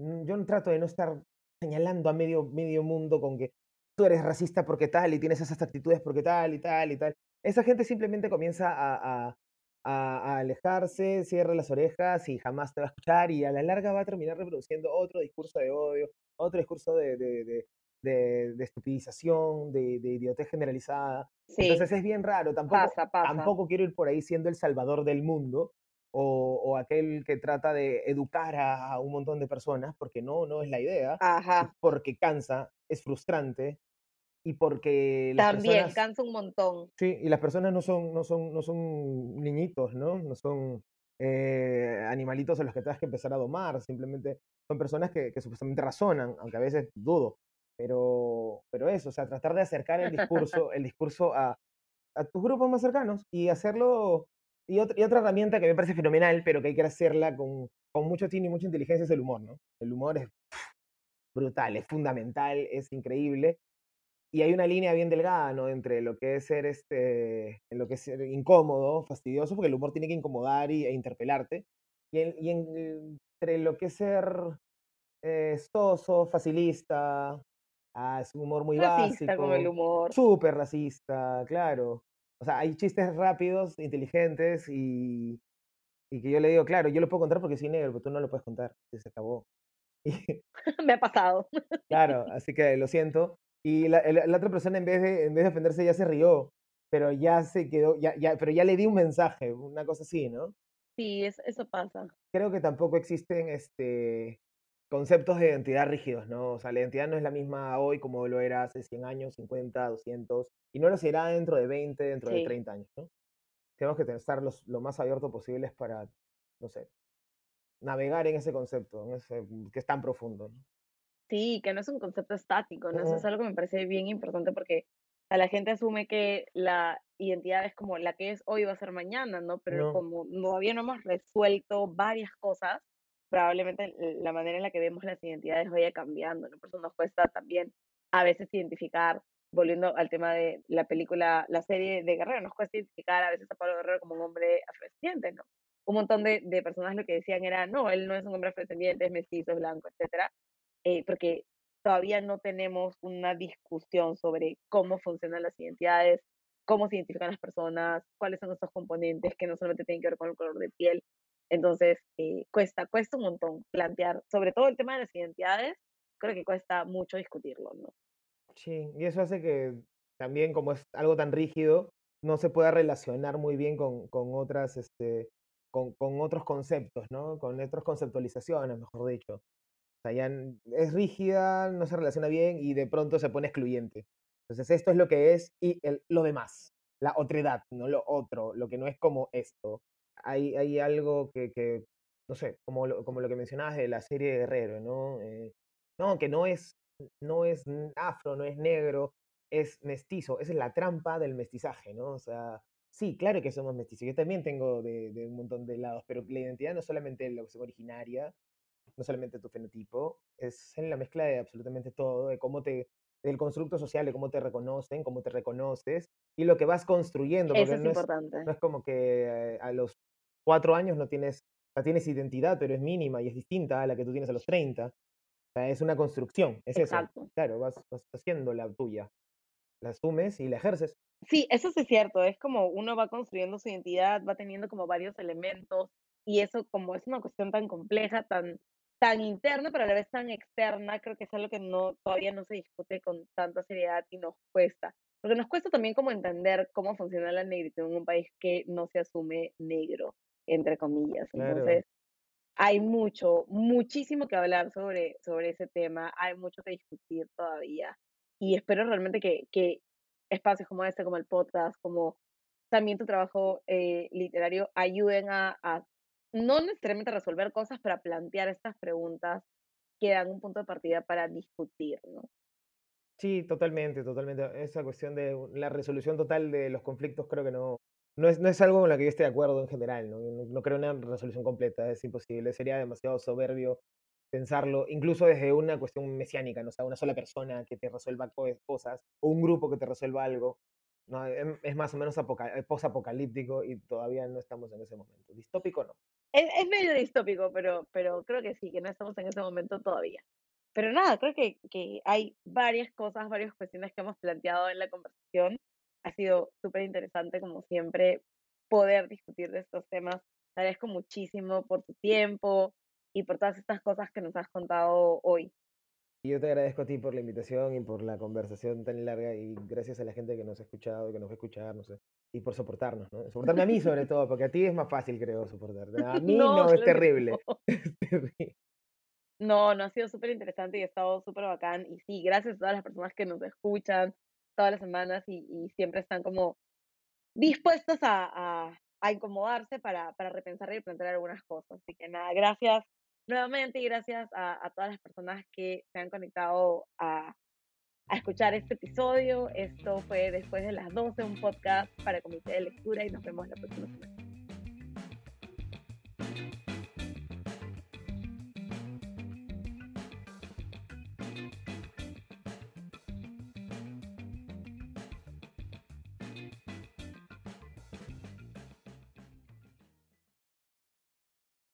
mm, yo no trato de no estar señalando a medio, medio mundo con que tú eres racista porque tal y tienes esas actitudes porque tal y tal y tal. Esa gente simplemente comienza a, a- a- a alejarse, cierra las orejas y jamás te va a escuchar y a la larga va a terminar reproduciendo otro discurso de odio, otro discurso de, de, de, de- de estupidización, de, idiotez generalizada.
Sí,
Entonces es bien raro, tampoco,
pasa, pasa.
tampoco quiero ir por ahí siendo el salvador del mundo o, o aquel que trata de educar a, a un montón de personas, porque no, no es la idea,
Ajá.
porque cansa, es frustrante y porque las
También
personas,
cansa un montón.
sí, y las personas no son, no son, no son niñitos, ¿no? No son eh, animalitos a los que tengas que empezar a domar, simplemente son personas que, que supuestamente razonan, aunque a veces dudo, pero, pero eso, o sea, tratar de acercar el discurso, el discurso a, a tus grupos más cercanos y hacerlo. Y otra, y otra herramienta que me parece fenomenal, pero que hay que hacerla con, con mucho tino y mucha inteligencia es el humor, ¿no? El humor es brutal, es fundamental, es increíble. Y hay una línea bien delgada, ¿no? Entre lo que es ser este, en lo que es ser incómodo, fastidioso, porque el humor tiene que incomodar y, e interpelarte. Y, en- y en- entre lo que es ser eh, soso, facilista, ah, es un humor muy
Racista con el
básico,
humor.
súper racista, claro. O sea, hay chistes rápidos, inteligentes y, y que yo le digo, claro, yo lo puedo contar porque soy negro, pero tú no lo puedes contar, se acabó. Y,
Me ha pasado.
claro, así que lo siento. Y la, el- la otra persona en vez de, en vez de ofenderse ya se rió, pero ya se quedó, ya, ya, pero ya le di un mensaje, una cosa así, ¿no?
Sí, es- eso pasa.
creo que tampoco existen este, conceptos de identidad rígidos, ¿no? O sea, la identidad no es la misma hoy como lo era hace 100 años, 50, 200, y no lo será dentro de 20, dentro de
Sí.
30 años, ¿no? Tenemos que estar los, lo más abiertos posibles para, no sé, navegar en ese concepto, en ese, que es tan profundo, ¿no?
Sí, que no es un concepto estático, ¿no? Eso es algo que me parece bien importante porque a la gente asume que la identidad es como la que es hoy va a ser mañana, ¿no? Pero
No,
como todavía no hemos resuelto varias cosas, probablemente la manera en la que vemos las identidades vaya cambiando, ¿no? Por eso nos cuesta también a veces identificar, volviendo al tema de la película, la serie de Guerrero, nos cuesta identificar a veces a Pablo Guerrero como un hombre afrodescendiente, ¿no? Un montón de, de personas lo que decían era, no, él no es un hombre afrodescendiente, es mestizo, es blanco, etcétera eh, porque todavía no tenemos una discusión sobre cómo funcionan las identidades, cómo se identifican las personas, cuáles son estos componentes que no solamente tienen que ver con el color de piel. Entonces, eh, cuesta, cuesta un montón plantear, sobre todo el tema de las identidades, creo que cuesta mucho discutirlo, ¿no?
sí, y eso hace que también, como es algo tan rígido, no se pueda relacionar muy bien con, con otras, este, con, con otros conceptos, ¿no? Con otras conceptualizaciones, mejor dicho. O sea, ya es rígida, no se relaciona bien y de pronto se pone excluyente. Entonces, esto es lo que es y el- lo demás, la otredad, no lo otro, lo que no es como esto. Hay, hay algo que, que, no sé, como lo, como lo que mencionabas de la serie de Guerrero, ¿no? Eh, no, que no es, no es afro, no es negro, es mestizo. Esa es la trampa del mestizaje, ¿no? O sea, sí, claro que somos mestizos. Yo también tengo de, de un montón de lados, pero la identidad no es solamente la opción originaria, no solamente tu fenotipo, es en la mezcla de absolutamente todo, de cómo te, del constructo social, de cómo te reconocen, cómo te reconoces y lo que vas construyendo,
Eso
porque
es
no es,
importante.
no es como que eh, a los cuatro años no tienes, o sea, tienes identidad, pero es mínima y es distinta a la que tú tienes a los 30. O sea, es una construcción, es eso.
Exacto.
Claro, vas, vas haciendo la tuya, la asumes y la ejerces.
Sí, eso sí es cierto, es como uno va construyendo su identidad, va teniendo como varios elementos y eso como es una cuestión tan compleja, tan, tan interna, pero a la vez tan externa, creo que es algo que no, todavía no se discute con tanta seriedad y nos cuesta, porque nos cuesta también como entender cómo funciona la negritud en un país que no se asume negro, entre comillas.
Claro.
Entonces, hay mucho, muchísimo que hablar sobre, sobre ese tema, hay mucho que discutir todavía y espero realmente que, que espacios como este, como el podcast, como también tu trabajo eh, literario ayuden a, a no necesariamente resolver cosas, pero plantear estas preguntas que dan un punto de partida para discutir, ¿no?
Sí, totalmente, totalmente. Esa cuestión de la resolución total de los conflictos creo que no, no es, no es algo con lo que yo esté de acuerdo en general, ¿no? No, no creo una resolución completa, es imposible, sería demasiado soberbio pensarlo, incluso desde una cuestión mesiánica, ¿no? O sea, una sola persona que te resuelva co- cosas, o un grupo que te resuelva algo, ¿no? Em- Es más o menos eh, posapocalíptico y todavía no estamos en ese momento. Distópico no.
Es, es medio distópico, pero, pero creo que sí, que no estamos en ese momento todavía. Pero nada, creo que, que hay varias cosas, varias cuestiones que hemos planteado en la conversación. Ha sido súper interesante, como siempre, poder discutir de estos temas. Te agradezco muchísimo por tu tiempo y por todas estas cosas que nos has contado hoy.
Yo te agradezco a ti por la invitación y por la conversación tan larga y gracias a la gente que nos ha escuchado y que nos va a escuchar, no sé, y por soportarnos, ¿no? Soportarme a mí sobre todo, porque a ti es más fácil, creo, soportarte. A mí no,
No,
es terrible.
no.
Es terrible.
No, no ha sido súper interesante y ha estado súper bacán. Y sí, gracias a todas las personas que nos escuchan todas las semanas y, y siempre están como dispuestos a, a, a incomodarse para, para repensar y plantear algunas cosas. Así que nada, gracias nuevamente y gracias a, a todas las personas que se han conectado a, a escuchar este episodio. Esto fue Después de las 12, un podcast para Comité de Lectura y nos vemos la próxima semana.